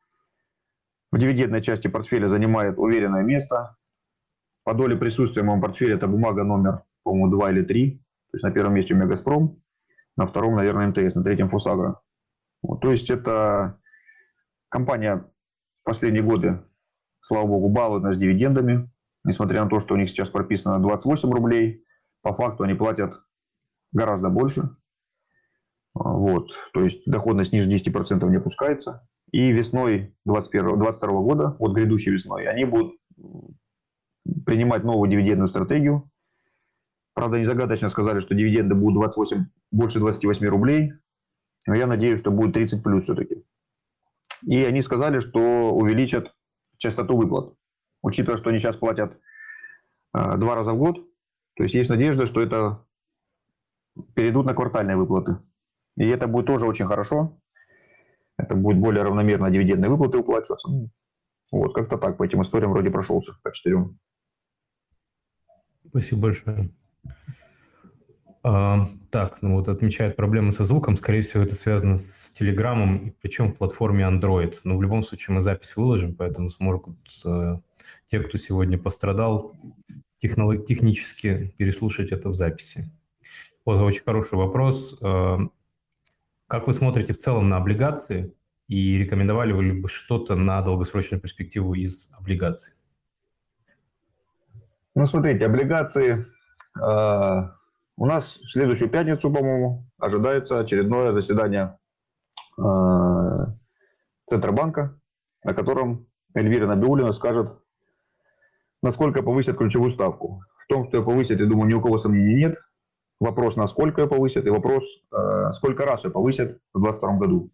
в дивидендной части портфеля занимает уверенное место. По доле присутствия в моем портфеле это бумага номер, по-моему, 2 или 3. То есть на первом месте Мегаспром, на втором, наверное, МТС, на третьем Фосагро. Вот, то есть это компания в последние годы, слава богу, балует нас дивидендами. Несмотря на то, что у них сейчас прописано 28 рублей, по факту они платят гораздо больше. Вот, то есть доходность ниже 10% не опускается. И весной 2022 года, вот грядущей весной, они будут принимать новую дивидендную стратегию. Правда, не загадочно сказали, что дивиденды будут 28, больше 28 рублей. Но я надеюсь, что будет 30 плюс все-таки. И они сказали, что увеличат частоту выплат. Учитывая, что они сейчас платят э, два раза в год, то есть есть надежда, что это перейдут на квартальные выплаты. И это будет тоже очень хорошо. Это будет более равномерно дивидендные выплаты уплачиваться. Ну, вот, как-то так по этим историям вроде прошелся по четырем. Спасибо большое. А, так, ну вот отмечают проблемы со звуком. Скорее всего, это связано с Телеграмом, причем в платформе Android. Но в любом случае мы запись выложим, поэтому смогут э, те, кто сегодня пострадал, технолог- технически переслушать это в записи. Вот очень хороший вопрос. Как вы смотрите в целом на облигации и рекомендовали вы бы что-то на долгосрочную перспективу из облигаций? Ну, смотрите, облигации э, у нас в следующую пятницу, по-моему, ожидается очередное заседание э, Центробанка, на котором Эльвира Набиулина скажет, насколько повысят ключевую ставку. В том, что ее повысят, я думаю, ни у кого сомнений нет. Вопрос, насколько ее повысят, и вопрос, э, сколько раз ее повысят в 2022 году.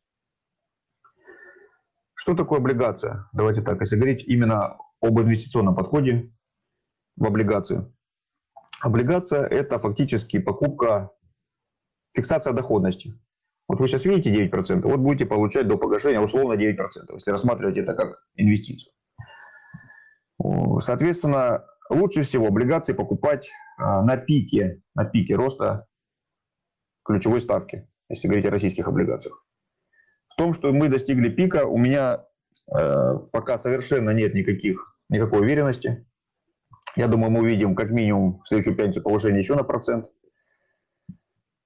Что такое облигация? Давайте так, если говорить именно об инвестиционном подходе в облигацию. Облигация – это фактически покупка, фиксация доходности. Вот вы сейчас видите 9%, вот будете получать до погашения условно 9%, если рассматривать это как инвестицию. Соответственно, лучше всего облигации покупать на пике, на пике роста ключевой ставки, если говорить о российских облигациях. В том, что мы достигли пика, у меня э, пока совершенно нет никаких, никакой уверенности. Я думаю, мы увидим как минимум в следующую пятницу повышение еще на процент.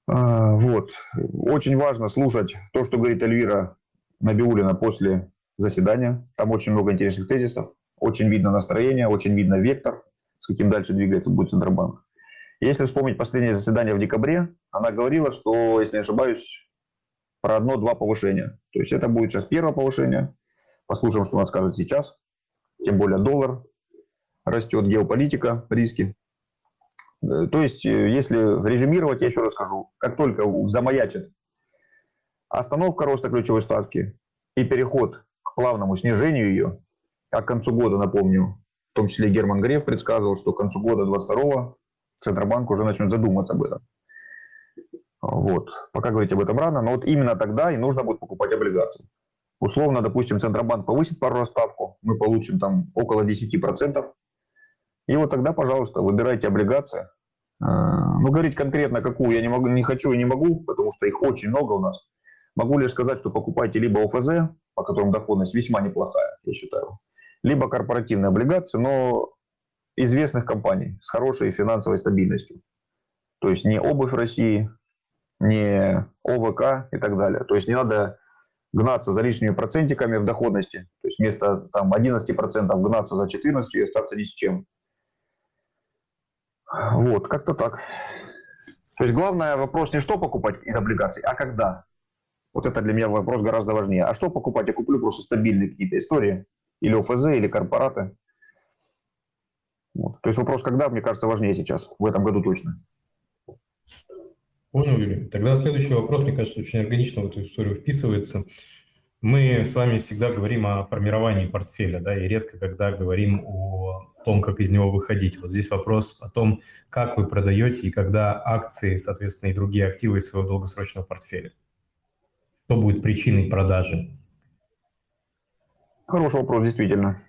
А, вот. Очень важно слушать то, что говорит Эльвира Набиулина после заседания. Там очень много интересных тезисов. Очень видно настроение, очень видно вектор с каким дальше двигается будет Центробанк. Если вспомнить последнее заседание в декабре, она говорила, что, если не ошибаюсь, про одно-два повышения. То есть это будет сейчас первое повышение. Послушаем, что она скажет сейчас. Тем более доллар растет, геополитика, риски. Э, то есть, э, если резюмировать, я еще раз скажу, как только замаячит остановка роста ключевой ставки и переход к плавному снижению ее, а к концу года, напомню, в том числе Герман Греф предсказывал, что к концу года 22 Центробанк уже начнет задуматься об этом. Вот. Пока говорить об этом рано, но вот именно тогда и нужно будет покупать облигации. Условно, допустим, Центробанк повысит пару раз ставку, мы получим там около 10%. И вот тогда, пожалуйста, выбирайте облигации. А, ну, говорить конкретно какую я не, могу, не хочу и не могу, потому что их очень много у нас. Могу лишь сказать, что покупайте либо ОФЗ, по которым доходность весьма неплохая, я считаю, либо корпоративные облигации, но известных компаний с хорошей финансовой стабильностью. То есть не обувь России, не ОВК и так далее. То есть не надо гнаться за лишними процентиками в доходности. То есть вместо там, 11% гнаться за 14 и остаться ни с чем. Вот, как-то так. То есть главное вопрос не что покупать из облигаций, а когда. Вот это для меня вопрос гораздо важнее. А что покупать? Я куплю просто стабильные какие-то истории, или ОФЗ, или корпораты. Вот. То есть вопрос, когда, мне кажется, важнее сейчас, в этом году точно. Понял, Юрий. Тогда следующий вопрос, мне кажется, очень органично в эту историю вписывается. Мы с вами всегда говорим о формировании портфеля, да, и редко когда говорим о том, как из него выходить. Вот здесь вопрос о том, как вы продаете и когда акции, соответственно, и другие активы из своего долгосрочного портфеля. Что будет причиной продажи? Хороший вопрос, действительно.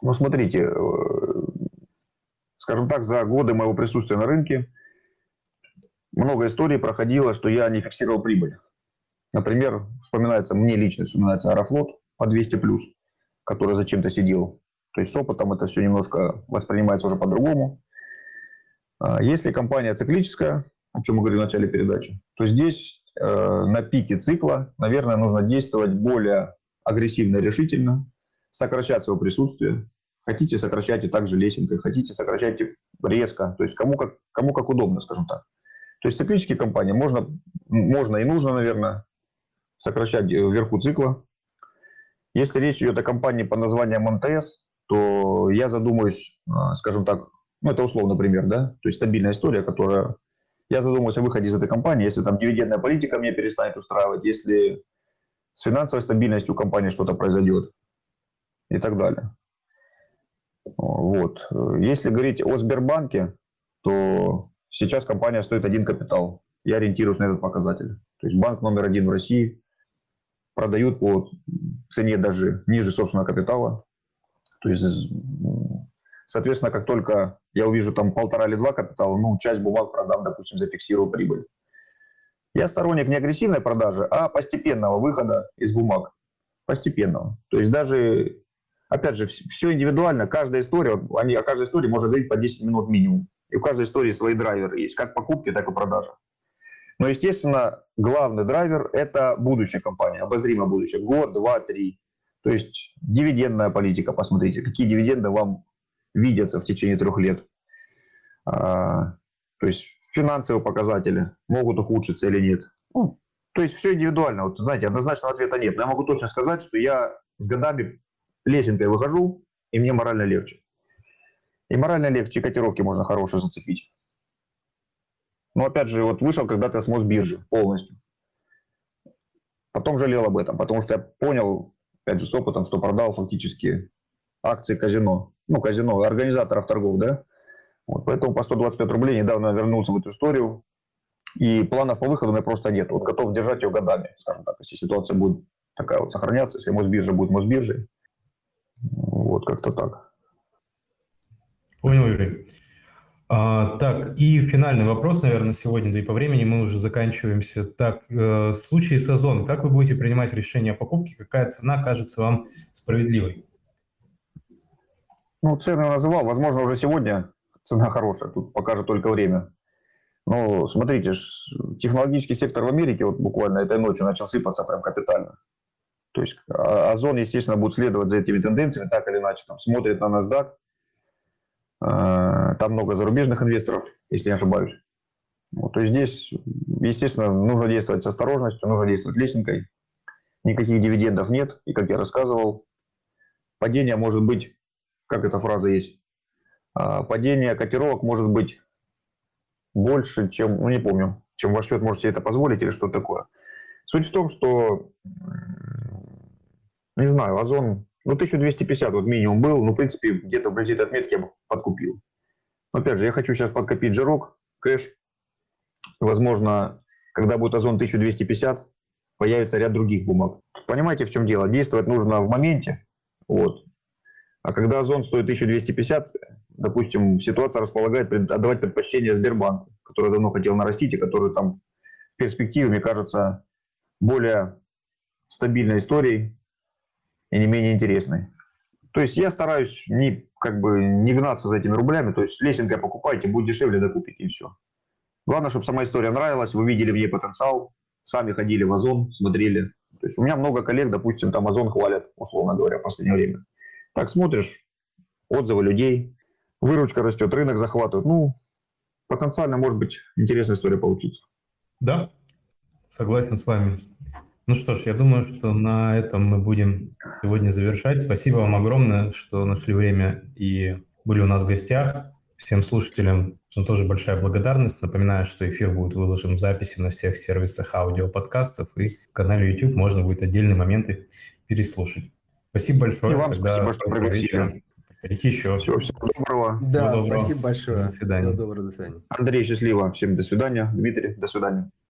Ну, смотрите, э, скажем так, за годы моего присутствия на рынке много историй проходило, что я не фиксировал прибыль. Например, вспоминается, мне лично вспоминается Аэрофлот по 200+, плюс, который зачем-то сидел. То есть с опытом это все немножко воспринимается уже по-другому. А если компания циклическая, о чем мы говорили в начале передачи, то здесь э, на пике цикла, наверное, нужно действовать более агрессивно решительно, сокращать свое присутствие. Хотите, сокращайте также лесенкой, хотите, сокращайте резко. То есть кому как, кому как удобно, скажем так. То есть циклические компании можно, можно и нужно, наверное, сокращать вверху цикла. Если речь идет о компании по названием МТС, то я задумаюсь, а, скажем так, ну это условно пример, да, то есть стабильная история, которая... Я задумаюсь о выходе из этой компании, если там дивидендная политика меня перестанет устраивать, если с финансовой стабильностью компании что-то произойдет и так далее. Вот. Если говорить о Сбербанке, то сейчас компания стоит один капитал. Я ориентируюсь на этот показатель. То есть банк номер один в России продают по цене даже ниже собственного капитала. То есть, соответственно, как только я увижу там полтора или два капитала, ну, часть бумаг продам, допустим, зафиксирую прибыль. Я сторонник не агрессивной продажи, а постепенного выхода из бумаг. Постепенного. То есть даже, опять же, все индивидуально. Каждая история, они, о каждой истории можно говорить по 10 минут минимум. И у каждой истории свои драйверы есть, как покупки, так и продажи. Но, естественно, главный драйвер – это будущая компания, обозримое будущее. Год, два, три. То есть дивидендная политика, посмотрите, какие дивиденды вам видятся в течение трех лет. А, то есть финансовые показатели могут ухудшиться или нет. Ну, то есть все индивидуально. Вот, знаете, однозначного ответа нет. Но я могу точно сказать, что я с годами лесенкой выхожу, и мне морально легче. И морально легче котировки можно хорошие зацепить. Но опять же, вот вышел когда-то с Мосбиржи полностью. Потом жалел об этом, потому что я понял, опять же, с опытом, что продал фактически акции казино. Ну, казино, организаторов торгов, да. Вот, поэтому по 125 рублей недавно вернулся в эту историю. И планов по выходу у меня просто нет. Вот готов держать ее годами, скажем так, если ситуация будет такая вот сохраняться, если Мосбиржа будет Мосбиржей. Вот как-то так. Понял, Юрий. А, так, и финальный вопрос, наверное, сегодня, да и по времени мы уже заканчиваемся. Так, э, в случае с Озон, как вы будете принимать решение о покупке? Какая цена кажется вам справедливой? Ну, цены я называл. Возможно, уже сегодня цена хорошая. Тут покажет только время. Но смотрите, технологический сектор в Америке вот буквально этой ночью начал сыпаться прям капитально. То есть а, Озон, естественно, будет следовать за этими тенденциями, так или иначе, там, смотрит на NASDAQ, Э, там много зарубежных инвесторов, если не ошибаюсь. Вот, то есть здесь, естественно, нужно действовать с осторожностью, нужно действовать лесенкой. Никаких дивидендов нет. И, как я рассказывал, падение может быть, как эта фраза есть, а, падение котировок может быть больше, чем, ну не помню, чем ваш счет может себе это позволить или что такое. Суть в том, что, не знаю, Озон ну, 1250 вот минимум был. Ну, в принципе, где-то вблизи этой отметки я подкупил. Но, опять же, я хочу сейчас подкопить жирок, кэш. Возможно, когда будет озон 1250, появится ряд других бумаг. Понимаете, в чем дело? Действовать нужно в моменте. Вот. А когда озон стоит 1250, допустим, ситуация располагает отдавать предпочтение Сбербанку, который давно хотел нарастить и который там в перспективе, мне кажется, более стабильной историей, и не менее интересной. То есть я стараюсь не, как бы, не гнаться за этими рублями, то есть лесенкой покупайте, будет дешевле, докупите и все. Главное, чтобы сама история нравилась, вы видели в ней потенциал, сами ходили в Озон, смотрели. То есть у меня много коллег, допустим, там Озон хвалят, условно говоря, в последнее время. Так смотришь, отзывы людей, выручка растет, рынок захватывает. Ну, потенциально может быть интересная история получится. Да, согласен с вами. Ну что ж, я думаю, что на этом мы будем сегодня завершать. Спасибо вам огромное, что нашли время и были у нас в гостях. Всем слушателям тоже большая благодарность. Напоминаю, что эфир будет выложен в записи на всех сервисах аудиоподкастов и в канале YouTube можно будет отдельные моменты переслушать. Спасибо большое. И вам Тогда спасибо, что пригласили. Приходите еще. Всего, всего доброго. Да, Всего доброго. спасибо большое. До свидания. Всего доброго, до свидания. Андрей, счастливо. Всем до свидания. Дмитрий, до свидания.